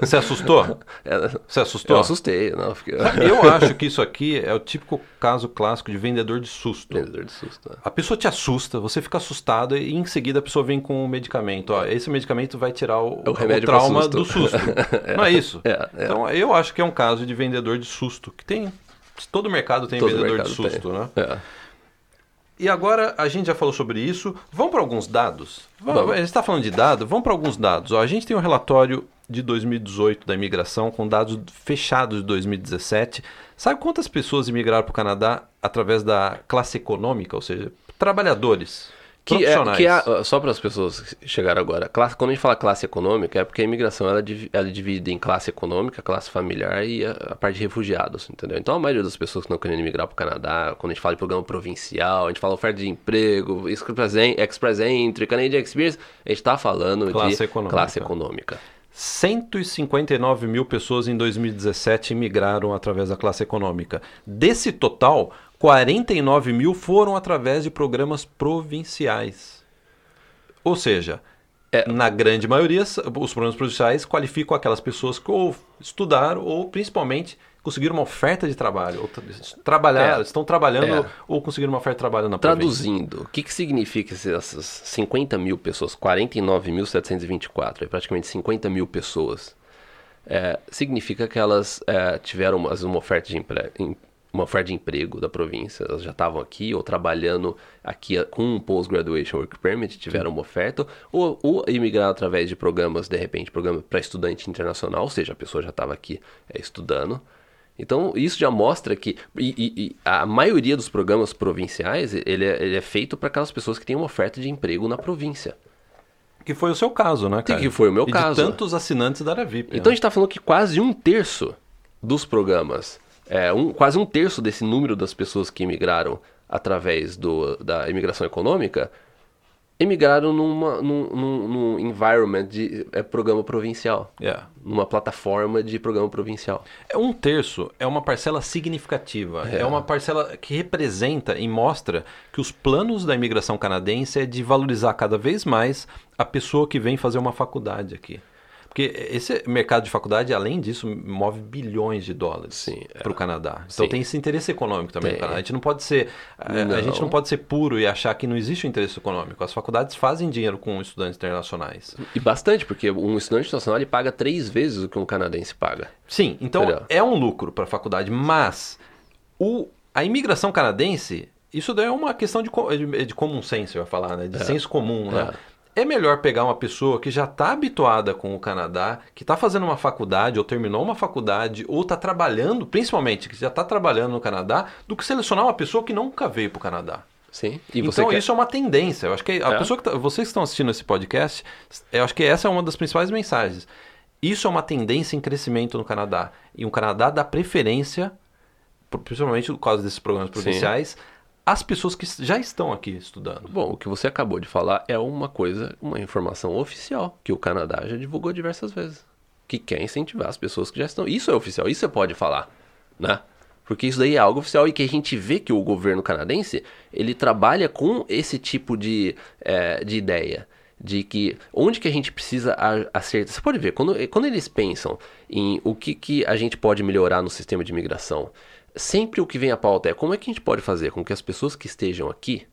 Você assustou? É, Você assustou? eu assustei, não. Eu acho que isso aqui é o típico caso clássico de vendedor de susto. Vendedor de susto. né? A pessoa te assusta, você fica assustado e em seguida a pessoa vem com um medicamento. Ó, esse medicamento vai tirar o, É o pra trauma susto. do susto. Não é isso? É, é. Então eu acho que é um caso de vendedor de susto, que tem. Todo mercado tem Todo vendedor mercado de susto, tem. né? É. E agora a gente já falou sobre isso. Vamos para alguns dados? Vamos. A gente está falando de dados, vamos para alguns dados. Ó, a gente tem um relatório de 2018 da imigração com dados fechados de 2017. Sabe quantas pessoas imigraram para o Canadá através da classe econômica, ou seja, trabalhadores, Que é, que é, só para as pessoas que chegaram agora, classe, quando a gente fala classe econômica, é porque a imigração ela, é ela é dividida em classe econômica, classe familiar e a, a parte de refugiados, entendeu? Então a maioria das pessoas que estão querendo migrar para o Canadá, quando a gente fala de programa provincial, a gente fala oferta de emprego, Express Entry, Canadian Experience, a gente está falando Classe de econômica. classe econômica. 159 mil pessoas em 2017 migraram através da classe econômica. Desse total, 49 mil foram através de programas provinciais. Ou seja, É. na grande maioria, os programas provinciais qualificam aquelas pessoas que ou estudaram ou principalmente conseguiram uma oferta de trabalho. Ou tra- trabalhar, É. estão trabalhando É. ou conseguiram uma oferta de trabalho na província. Traduzindo, o que, que significa essas 50 mil pessoas, 49.724, é praticamente 50 mil pessoas? É, significa que elas é, tiveram uma, uma oferta de empre- em- uma oferta de emprego da província, elas já estavam aqui ou trabalhando aqui com um Post-Graduation Work Permit, tiveram uma oferta, ou, ou imigraram através de programas, de repente, programa para estudante internacional, ou seja, a pessoa já estava aqui é, estudando. Então, isso já mostra que e, e- a maioria dos programas provinciais, ele é, ele é feito para aquelas pessoas que têm uma oferta de emprego na província. Que foi o seu caso, né, cara? que foi o meu e caso. de tantos assinantes da área VIP. Então a né? gente está falando que quase um terço dos programas, é, um, quase um terço desse número das pessoas que imigraram através do, da imigração econômica, emigraram numa, num, num, num environment de é, programa provincial. Yeah. Numa plataforma de programa provincial. É um terço é uma parcela significativa. É. É. uma parcela que representa e mostra que os planos da imigração canadense é de valorizar cada vez mais a pessoa que vem fazer uma faculdade aqui. Porque esse mercado de faculdade, além disso, move bilhões de dólares é. para o Canadá. Então Sim. tem esse interesse econômico também no Tem. Canadá. A gente não pode ser a- a Não. gente não pode ser puro e achar que não existe o interesse econômico. As faculdades fazem dinheiro com estudantes internacionais. E bastante, porque um estudante internacional ele paga três vezes o que um canadense paga. Sim, então Entendeu? é um lucro para a faculdade, mas o, a imigração canadense, isso daí é uma questão de, de, de common sense, eu ia falar, né? De senso comum, né? É melhor pegar uma pessoa que já está habituada com o Canadá, que está fazendo uma faculdade, ou terminou uma faculdade, ou está trabalhando, principalmente, que já está trabalhando no Canadá, do que selecionar uma pessoa que nunca veio para o Canadá. Sim. E você então quer... isso é uma tendência. Eu acho que a É. pessoa que tá- vocês que estão assistindo esse podcast, eu acho que essa é uma das principais mensagens. Isso é uma tendência em crescimento no Canadá. E o Canadá dá preferência, principalmente por causa desses programas provinciais, às pessoas que já estão aqui estudando. Bom, o que você acabou de falar é uma coisa, uma informação oficial que o Canadá já divulgou diversas vezes. Que quer incentivar as pessoas que já estão. Isso é oficial, isso você pode falar, né? Porque isso daí é algo oficial e que a gente vê que o governo canadense ele trabalha com esse tipo de, é, de ideia. De que onde que a gente precisa acertar. Você pode ver, quando, quando eles pensam em o que, que a gente pode melhorar no sistema de imigração, sempre o que vem à pauta é como é que a gente pode fazer com que as pessoas que estejam aqui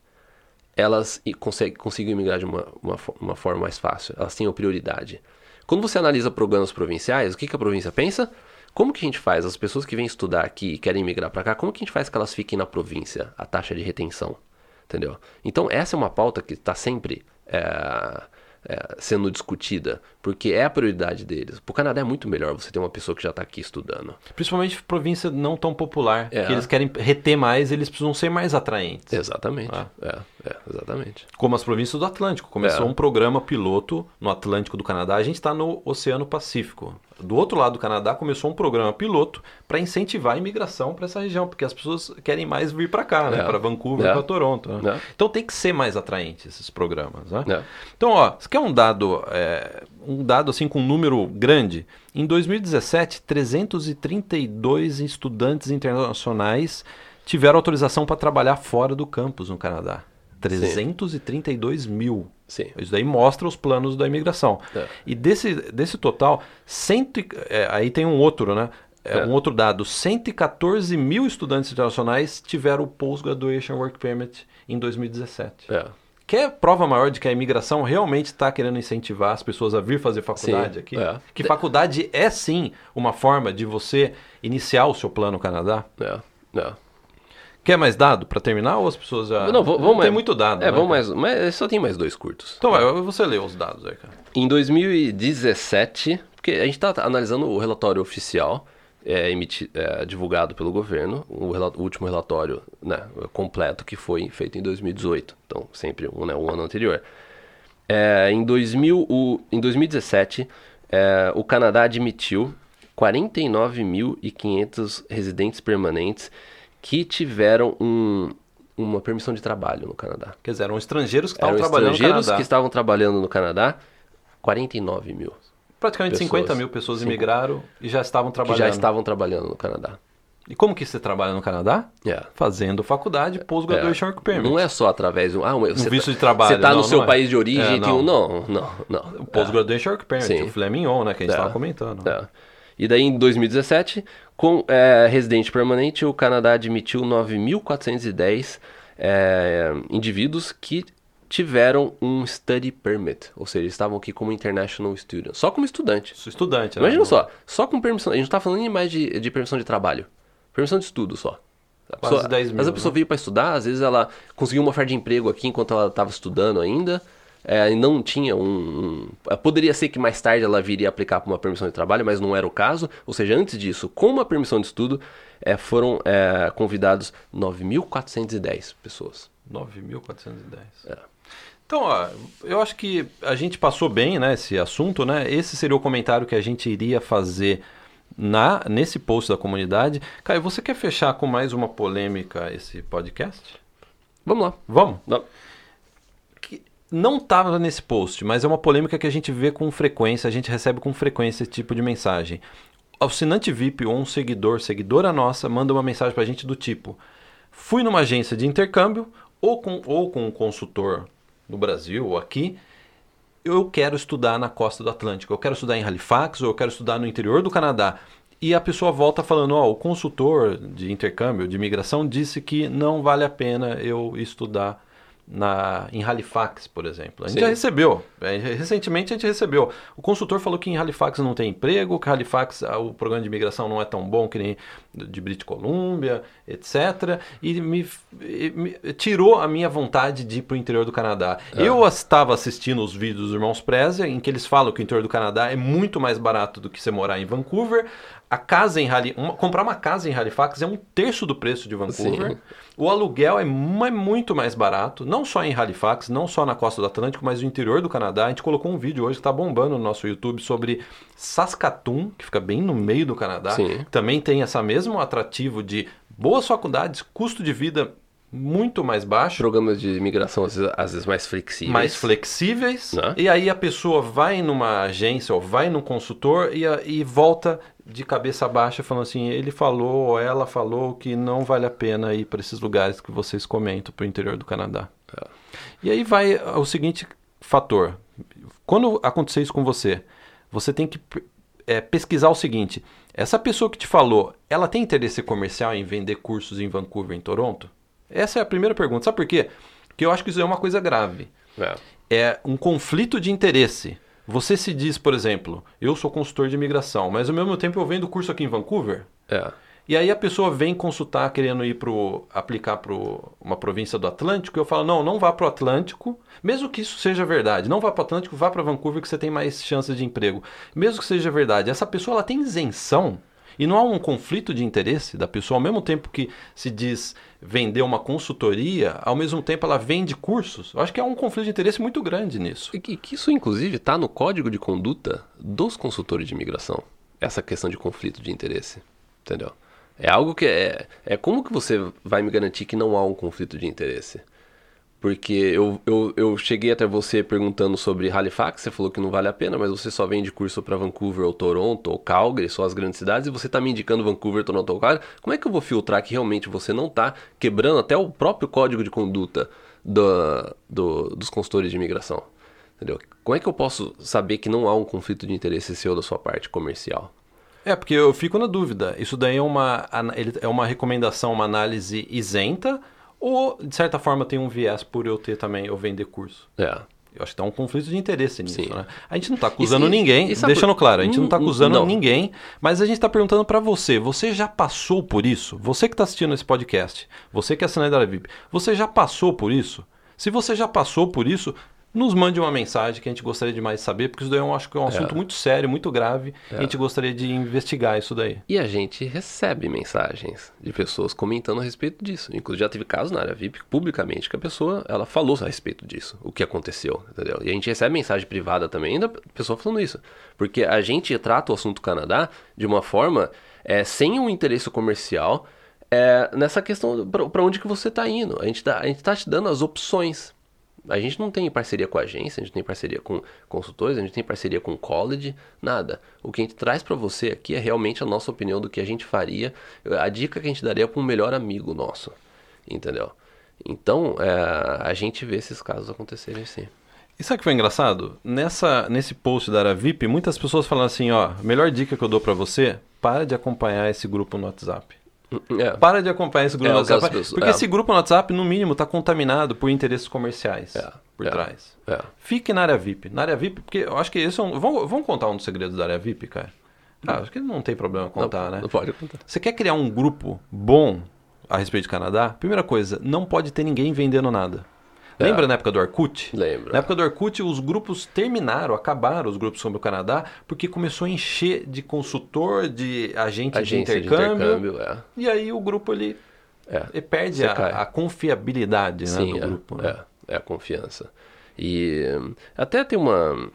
elas conseguem, consigam imigrar de uma, uma, uma forma mais fácil, elas tenham prioridade. Quando você analisa programas provinciais, o que, que a província pensa? Como que a gente faz? As pessoas que vêm estudar aqui e querem migrar para cá, como que a gente faz que elas fiquem na província? A taxa de retenção. Entendeu? Então, essa é uma pauta que está sempre é, é, sendo discutida, porque é a prioridade deles. Para o Canadá é muito melhor você ter uma pessoa que já está aqui estudando. Principalmente província não tão popular, É. que eles querem reter mais, eles precisam ser mais atraentes. Exatamente. Ah. É, é, exatamente. Como as províncias do Atlântico. Começou É. um programa piloto no Atlântico do Canadá. A gente está no Oceano Pacífico. Do outro lado do Canadá começou um programa piloto para incentivar a imigração para essa região, porque as pessoas querem mais vir para cá, né? É. Para Vancouver, É. para Toronto. né? É. Então tem que ser mais atraente esses programas, né? É. Então, ó, você quer um dado, é, um dado assim com um número grande? Em 2017, 332 estudantes internacionais tiveram autorização para trabalhar fora do campus no Canadá. 332 mil. Sim. Isso daí mostra os planos da imigração. É. E desse, desse total, cento, é, aí tem um outro, né? É, É. Um outro dado: 114 mil estudantes internacionais tiveram o Post-Graduation Work Permit em 2017. É. Quer prova maior de que a imigração realmente está querendo incentivar as pessoas a vir fazer faculdade Sim, aqui? é. Que faculdade é sim uma forma de você iniciar o seu plano Canadá? É. É. Quer mais dado para terminar ou as pessoas já. Não, vamos Tem mais- muito dado. É, né, vamos mais. Mas só tem mais dois curtos. Então vai, você lê os dados aí, cara. Em 2017, porque a gente está analisando o relatório oficial é, emiti- é, divulgado pelo governo, o, rela- o último relatório né, completo que foi feito em 2018, então sempre um, né, um ano anterior. É, em, 2000, o- em 2017, é, o Canadá admitiu 49.500 residentes permanentes que tiveram um- uma permissão de trabalho no Canadá. Quer dizer, eram estrangeiros que estavam Eram trabalhando no estrangeiros Canadá. que estavam trabalhando no Canadá, 49 mil. Praticamente pessoas. 50 mil pessoas imigraram e já estavam trabalhando. já estavam trabalhando no Canadá. E como que você trabalha no Canadá? É. Fazendo faculdade, Post-Graduation Work Permit. Não é só através de um. Ah, você visto tá- de trabalho, Você tá não, no seu não é. país de origem É, e não. um. Não, não, não. O Post-Graduation Work Permit, Sim. o filé mignon, né, que a gente É. estava comentando. É. E daí em 2017, com é, residente permanente, o Canadá admitiu 9.410 é, indivíduos que tiveram um study permit, ou seja, estavam aqui como international student, só como estudante. Estudante, né? Imagina só, só com permissão, a gente não tá falando nem mais de, de permissão de trabalho, permissão de estudo só. A Quase pessoa, 10 mil, vezes a pessoa né? veio para estudar, às vezes ela conseguiu uma oferta de emprego aqui enquanto ela estava estudando ainda, é, e não tinha um, um- Poderia ser que mais tarde ela viria aplicar para uma permissão de trabalho, mas não era o caso. Ou seja, antes disso, com uma permissão de estudo, é, foram é, convidados 9.410 pessoas. 9.410. É. Então, ó, eu acho que a gente passou bem, né, esse assunto, né? Esse seria o comentário que a gente iria fazer na nesse post da comunidade. Caio, você quer fechar com mais uma polêmica esse podcast? Vamos lá. Vamos? Não. Não estava nesse post, mas é uma polêmica que a gente vê com frequência, a gente recebe com frequência esse tipo de mensagem. Assinante VIP ou um seguidor, seguidora nossa, manda uma mensagem para a gente do tipo: fui numa agência de intercâmbio ou com, ou com um consultor no Brasil ou aqui. Eu quero estudar na costa do Atlântico, eu quero estudar em Halifax ou eu quero estudar no interior do Canadá. E a pessoa volta falando: Ó, o consultor de intercâmbio, de imigração, disse que não vale a pena eu estudar na, em Halifax, por exemplo. A gente Sim. já recebeu. é, Recentemente a gente recebeu. O consultor falou que em Halifax não tem emprego, que Halifax o programa de imigração não é tão bom que nem de British Columbia, etc. E me, me- tirou a minha vontade de ir para o interior do Canadá. Eu estava assistindo os vídeos dos Irmãos Preza, em que eles falam que o interior do Canadá é muito mais barato do que você morar em Vancouver. A casa em Hali... uma- comprar uma casa em Halifax é um terço do preço de Vancouver. Sim. O aluguel é é muito mais barato, não só em Halifax, não só na costa do Atlântico, mas no interior do Canadá. A gente colocou um vídeo hoje que está bombando no nosso YouTube sobre Saskatoon, que fica bem no meio do Canadá. Sim. Também tem essa mesmo atrativo de boas faculdades, custo de vida muito mais baixo, Programas de imigração às vezes, às vezes mais flexíveis. mais flexíveis. Né? E aí a pessoa vai numa agência ou vai num consultor e, e volta de cabeça baixa falando assim, ele falou ou ela falou que não vale a pena ir para esses lugares que vocês comentam para o interior do Canadá. É. E aí vai o seguinte fator. Quando acontecer isso com você, você tem que é, pesquisar o seguinte. Essa pessoa que te falou, ela tem interesse comercial em vender cursos em Vancouver, em Toronto? Essa é a primeira pergunta. Sabe por quê? Porque eu acho que isso é uma coisa grave É. é um conflito de interesse. Você se diz, por exemplo, eu sou consultor de imigração, mas ao mesmo tempo eu vendo curso aqui em Vancouver. É. E aí a pessoa vem consultar querendo ir pro aplicar para uma província do Atlântico, e eu falo: "Não, não vá para o Atlântico, mesmo que isso seja verdade. Não vá para o Atlântico, vá para Vancouver que você tem mais chances de emprego. Mesmo que seja verdade, essa pessoa ela tem isenção e não há um conflito de interesse da pessoa, ao mesmo tempo que se diz vender uma consultoria, ao mesmo tempo ela vende cursos. Eu acho que há um conflito de interesse muito grande nisso. E que, que isso, inclusive, está no código de conduta dos consultores de imigração. Essa questão de conflito de interesse. Entendeu? É algo que é. É como que você vai me garantir que não há um conflito de interesse? Porque eu, eu, eu cheguei até você perguntando sobre Halifax, você falou que não vale a pena, mas você só vende curso para Vancouver ou Toronto ou Calgary, só as grandes cidades, e você está me indicando Vancouver, Toronto ou Calgary. Como é que eu vou filtrar que realmente você não está quebrando até o próprio código de conduta do, do, dos consultores de imigração? Entendeu? Como é que eu posso saber que não há um conflito de interesse seu da sua parte comercial? É, porque eu fico na dúvida. Isso daí é uma, é uma recomendação, uma análise isenta ou, de certa forma, tem um viés por eu ter também, eu vender curso. É. Eu acho que tem um conflito de interesse nisso, Sim. né? A gente não está acusando ninguém, deixando por... claro, a gente não está hum, acusando não. ninguém, mas a gente está perguntando para você, você já passou por isso? Você que está assistindo esse podcast, você que é assinante da VIP, você já passou por isso? Se você já passou por isso, nos mande uma mensagem que a gente gostaria de mais saber, porque isso daí eu acho que é um assunto é. muito sério, muito grave, é. a gente gostaria de investigar isso daí. E a gente recebe mensagens de pessoas comentando a respeito disso. Inclusive já teve casos na área VIP, publicamente, que a pessoa ela falou a respeito disso, o que aconteceu, entendeu? E a gente recebe mensagem privada também da pessoa falando isso. Porque a gente trata o assunto Canadá de uma forma é, sem um interesse comercial, é, nessa questão para onde que você está indo. A gente está te dando as opções a gente não tem parceria com a agência, a gente não tem parceria com consultores, a gente tem parceria com college, nada. O que a gente traz para você aqui é realmente a nossa opinião do que a gente faria, a dica que a gente daria para um melhor amigo nosso, entendeu? Então, é, a gente vê esses casos acontecerem sim. E sabe o que foi engraçado? Nessa, nesse post da Aravip, muitas pessoas falam assim, ó, melhor dica que eu dou para você, para de acompanhar esse grupo no WhatsApp. É. Para de acompanhar esse grupo é, no WhatsApp. Porque é. esse grupo no WhatsApp, no mínimo, está contaminado por interesses comerciais é. por é. trás. É. Fique na área VIP. Na área VIP, porque eu acho que esse é um. Vamos, vamos contar um dos segredos da área VIP, cara? Ah, acho que não tem problema contar, não, né? Não pode contar. Você quer criar um grupo bom a respeito do Canadá? Primeira coisa, não pode ter ninguém vendendo nada. É. Lembra na época do Orkut? Lembro. Na época do Orkut, os grupos terminaram, acabaram os grupos sobre o Canadá, porque começou a encher de consultor, de agente Agência de intercâmbio. De intercâmbio é. E aí o grupo ele, é. ele perde a, a, confiabilidade Sim, né, do é, grupo. Né? É, é a confiança. E até tem uma.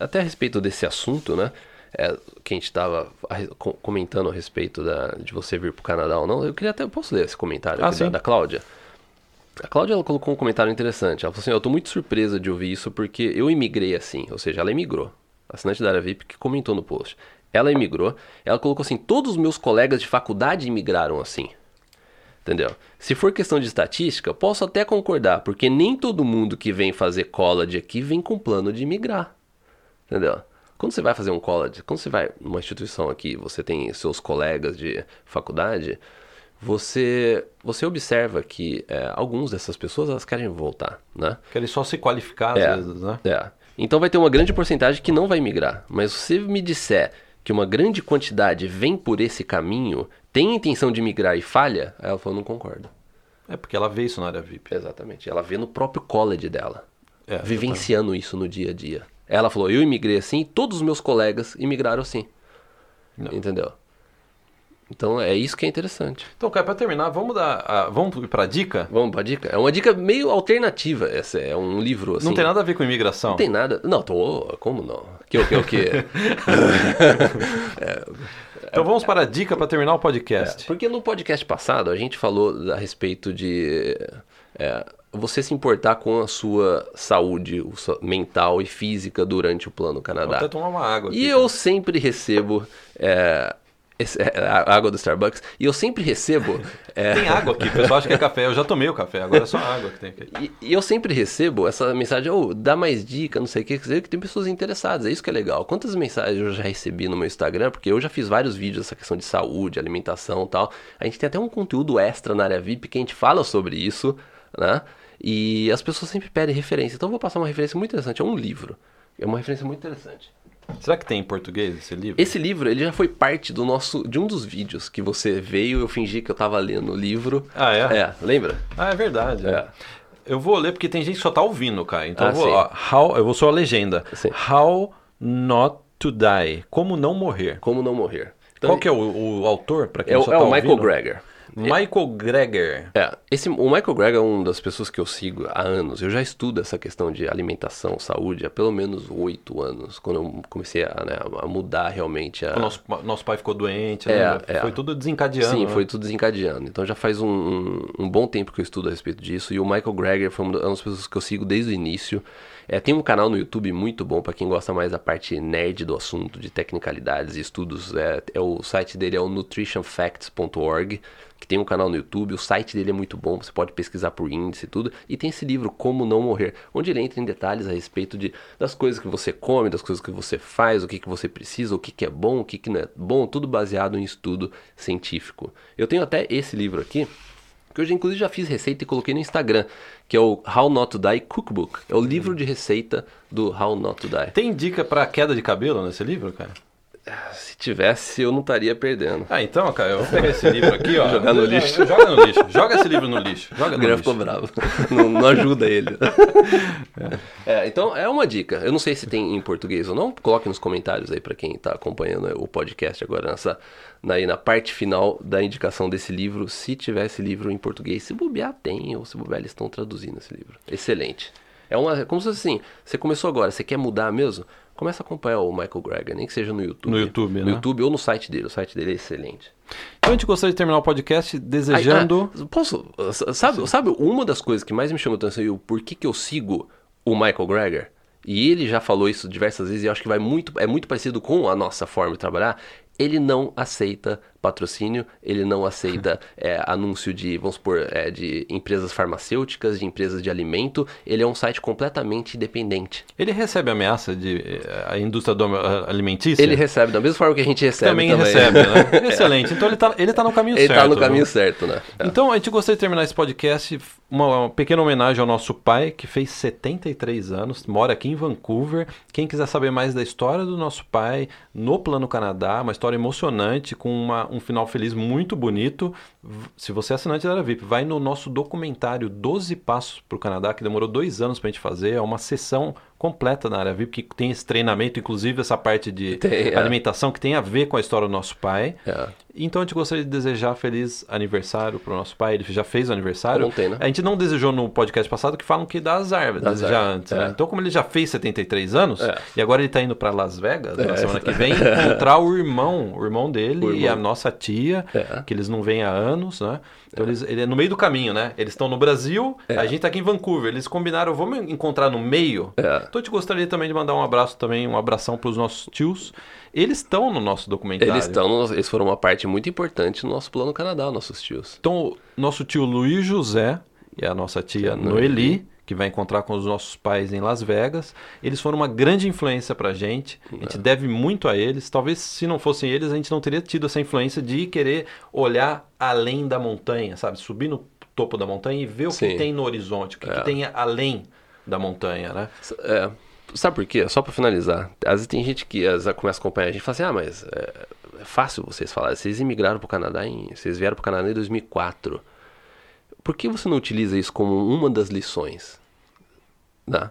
Até a respeito desse assunto, né? É, que a gente estava comentando a respeito da, de você vir para o Canadá ou não, eu queria até. Posso ler esse comentário ah, da, da Cláudia? A Cláudia ela colocou um comentário interessante. Ela falou assim: Eu estou muito surpresa de ouvir isso porque eu imigrei assim. Ou seja, ela imigrou. Assinante da área VIP que comentou no post. Ela imigrou. Ela colocou assim: Todos os meus colegas de faculdade imigraram assim. Entendeu? Se for questão de estatística, posso até concordar, porque nem todo mundo que vem fazer college aqui vem com plano de imigrar. Entendeu? Quando você vai fazer um college, quando você vai numa instituição aqui, você tem seus colegas de faculdade, você você observa que é, algumas dessas pessoas elas querem voltar, né? Querem só se qualificar às é, vezes, né? É. Então vai ter uma grande porcentagem que não vai migrar. Mas se você me disser que uma grande quantidade vem por esse caminho, tem intenção de migrar e falha, ela falou, não concordo. É porque ela vê isso na área VIP. Exatamente. Ela vê no próprio college dela. É, vivenciando isso no dia a dia. Ela falou, eu imigrei assim todos os meus colegas imigraram assim. Não. Entendeu? Então é isso que é interessante. Então, cara, para terminar, vamos dar, a, vamos para dica? Vamos para dica. É uma dica meio alternativa. Essa é um livro assim. Não tem nada a ver com imigração. Não tem nada. Não, tô. Como não? Que o que o que? é, então vamos para a dica para terminar o podcast. É, porque no podcast passado a gente falou a respeito de é, você se importar com a sua saúde mental e física durante o plano Canadá. Vou até tomar uma água. Aqui, e eu sempre recebo é, esse, é, a água do Starbucks. E eu sempre recebo. É... Tem água aqui, o pessoal acha que é café. Eu já tomei o café, agora é só água que tem aqui. E, e eu sempre recebo essa mensagem, oh, dá mais dica, não sei o que, quer dizer que tem pessoas interessadas. É isso que é legal. Quantas mensagens eu já recebi no meu Instagram, porque eu já fiz vários vídeos dessa questão de saúde, alimentação e tal. A gente tem até um conteúdo extra na área VIP que a gente fala sobre isso, né? E as pessoas sempre pedem referência. Então eu vou passar uma referência muito interessante. É um livro. É uma referência muito interessante. Será que tem em português esse livro? Esse livro, ele já foi parte do nosso de um dos vídeos que você veio, eu fingi que eu tava lendo o livro. Ah, é? É, lembra? Ah, é verdade. É. Eu vou ler porque tem gente que só tá ouvindo, cara. Então Ah, eu vou, ó, how, eu vou só a legenda. Sim. How not to die. Como não morrer. Como não morrer. Então, Qual que é o, o autor para quem é, só é tá o Michael ouvindo? Gregor. Michael Greger. É, esse, o Michael Gregor é uma das pessoas que eu sigo há anos. Eu já estudo essa questão de alimentação, saúde, há pelo menos oito anos, quando eu comecei a, né, a mudar realmente a... O nosso, nosso pai ficou doente, É, né? é. Foi tudo desencadeando. Sim, né? foi tudo desencadeando. Então já faz um, um, um bom tempo que eu estudo a respeito disso. E o Michael Greger foi uma das pessoas que eu sigo desde o início. É, tem um canal no YouTube muito bom para quem gosta mais da parte nerd do assunto, de tecnicalidades e estudos. É, é o site dele é o nutritionfacts.org, que tem um canal no YouTube. O site dele é muito bom, você pode pesquisar por índice e tudo. E tem esse livro, Como Não Morrer, onde ele entra em detalhes a respeito de, das coisas que você come, das coisas que você faz, o que, que você precisa, o que, que é bom, o que, que não é bom, tudo baseado em estudo científico. Eu tenho até esse livro aqui, que eu já, inclusive já fiz receita e coloquei no Instagram, que é o How Not to Die Cookbook. É o livro de receita do How Not to Die. Tem dica pra queda de cabelo nesse livro, cara? Se tivesse, eu não estaria perdendo. Ah, então, cara, eu vou pegar esse livro aqui, ó. Jogar no lixo. Joga no lixo. Joga esse livro no lixo. Joga O lixo. ficou bravo. não, não ajuda ele. É, então, é uma dica. Eu não sei se tem em português ou não. Coloque nos comentários aí pra quem tá acompanhando o podcast agora nessa, na, na parte final da indicação desse livro. Se tiver esse livro em português, se bobear tem, ou se bobear eles estão traduzindo esse livro. Excelente. É uma, como se fosse assim, você começou agora, você quer mudar mesmo? Começa a acompanhar o Michael Greger, nem que seja no YouTube. No YouTube, No né? YouTube ou no site dele. O site dele é excelente. Então a gente gostaria de terminar o podcast desejando. Aí, ah, posso? Sabe, sabe uma das coisas que mais me chamou a atenção e o porquê que eu sigo o Michael Greger? E ele já falou isso diversas vezes e eu acho que vai muito, é muito parecido com a nossa forma de trabalhar. Ele não aceita patrocínio, ele não aceita é, anúncio de, vamos supor, é, de empresas farmacêuticas, de empresas de alimento. Ele é um site completamente independente. Ele recebe ameaça de eh, a indústria do- a- alimentícia? Ele recebe da mesma forma que a gente recebe também, também. recebe, né? Excelente. Então ele tá, ele tá no caminho Ele certo. tá no caminho viu? certo, né? É. Então a gente gostaria de terminar esse podcast uma, uma pequena homenagem ao nosso pai, que fez 73 anos, mora aqui em Vancouver. Quem quiser saber mais da história do nosso pai no Plano Canadá, uma história emocionante, com uma- um final feliz muito bonito. Se você é assinante da Era VIP, vai no nosso documentário 12 Passos para o Canadá, que demorou dois anos para a gente fazer. É uma sessão completa na área VIP, que tem esse treinamento, inclusive essa parte de Tem, é. alimentação que tem a ver com a história do nosso pai. É. Então a gente gostaria de desejar feliz aniversário pro nosso pai. Ele já fez o aniversário. Ontem, né? A gente não desejou no podcast passado que falam que dá azar, Dá desejar azar, antes. é. né? Então, como ele já fez 73 anos, É. e agora ele tá indo para Las Vegas na É, semana que vem, encontrar o irmão, o irmão dele O e a irmão. nossa tia, que eles não vêm há anos, né? Então eles, ele é no meio do caminho, né? Eles estão no Brasil, a gente tá aqui em Vancouver. Eles combinaram, vamos encontrar no meio. É. Então eu te gostaria também de mandar um abraço também, um abração pros nossos tios. Eles estão no nosso documentário. Eles estão, no eles foram uma parte muito importante no nosso plano Canadá, nossos tios. Então, o nosso tio Luiz José e a nossa tia Noeli. Noeli, que vai encontrar com os nossos pais em Las Vegas, eles foram uma grande influência pra gente. A É. gente deve muito a eles. Talvez se não fossem eles, a gente não teria tido essa influência de querer olhar além da montanha, sabe? Subir no topo da montanha e ver o que Sim. tem no horizonte, o que, que É. tem além da montanha, né? É, sabe por quê? Só pra finalizar. Às vezes tem gente que às vezes, começa a acompanhar a gente e fala assim: ah, mas é, é fácil vocês falarem. Vocês imigraram pro Canadá em. Vocês vieram pro Canadá em 2004. Por que você não utiliza isso como uma das lições? Né?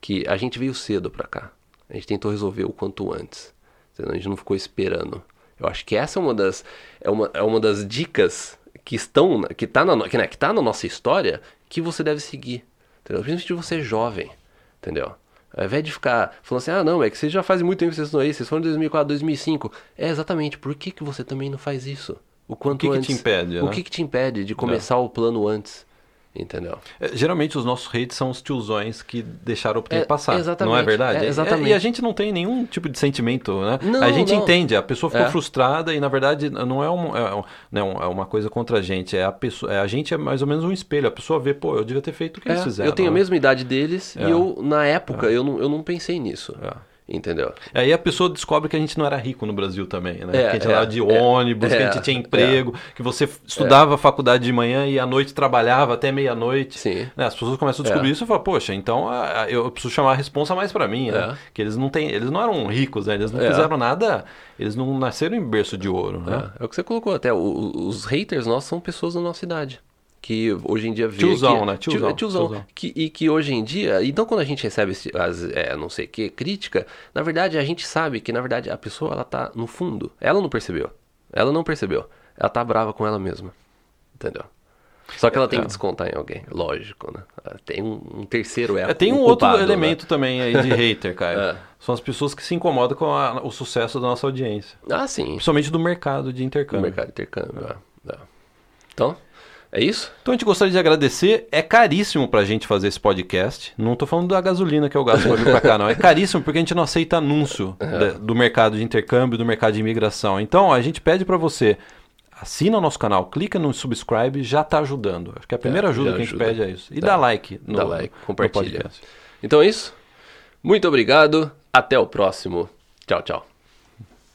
Que a gente veio cedo pra cá. A gente tentou resolver o quanto antes. A gente não ficou esperando. Eu acho que essa é uma das, é uma, é uma das dicas que estão que tá na, que, né, que tá na nossa história que você deve seguir. Entendeu? Principalmente você é jovem. Entendeu? Ao invés de ficar falando assim, ah, não, é que vocês já fazem muito tempo que vocês estão aí, vocês foram em 2004, 2005. É exatamente, por que, que você também não faz isso? O quanto que que antes. te impede, O né? que, que te impede de começar o plano antes? Entendeu? É, Geralmente os nossos hates são os tiozões que deixaram o tempo É, passar. exatamente, Não é verdade? é, exatamente. E a gente não tem nenhum tipo de sentimento, né? Não, a gente não. entende, a pessoa ficou É. frustrada e na verdade não é, um, é, um- não, é uma coisa contra a gente. É a, pessoa, é, a gente é mais ou menos um espelho. A pessoa vê, pô, eu devia ter feito o que eles É, fizeram. eu tenho a né? mesma idade deles É. e eu, na época, eu, não, eu não pensei nisso. É. Entendeu? Aí a pessoa descobre que a gente não era rico no Brasil também, né? É, que a gente é, andava de é, ônibus, que a é, gente tinha emprego, que você estudava a faculdade de manhã e à noite trabalhava até meia-noite. Sim. Né? As pessoas começam a descobrir É. isso e falam, poxa, então eu preciso chamar a responsa mais pra mim, né? É. Que eles não têm, eles não eram ricos, né? Eles não É. fizeram nada, eles não nasceram em berço de ouro, né? É, é o que você colocou até. os haters nossos são pessoas da nossa idade. Que hoje em dia vê Tiozão, que, né? Tio- Tiozão, é tiozão. tiozão. Que, e que hoje em dia. Então, quando a gente recebe esse- as, é, não sei que, crítica, na verdade a gente sabe que, na verdade, a pessoa ela tá no fundo. Ela não percebeu. Ela não percebeu. Ela tá brava com ela mesma. Entendeu? Só que ela tem É. que descontar em alguém. Lógico, né? Tem um, um terceiro erro. É, tem um culpado, outro né? elemento também aí de hater, cara. É. São as pessoas que se incomodam com a- o sucesso da nossa audiência. Ah, sim. Principalmente do mercado de intercâmbio. mercado de intercâmbio. é, é. Então, é isso? Então a gente gostaria de agradecer. É caríssimo pra gente fazer esse podcast. Não tô falando da gasolina que eu gasto pra vir pra cá, não. É caríssimo porque a gente não aceita anúncio da- do mercado de intercâmbio, do mercado de imigração. Então a gente pede pra você. Assina o nosso canal, clica no subscribe, já tá ajudando. Acho que a primeira É, ajuda que a gente pede é isso. E Tá. dá like no, Dá like, compartilha. Então é isso. Muito obrigado. Até o próximo. Tchau, tchau.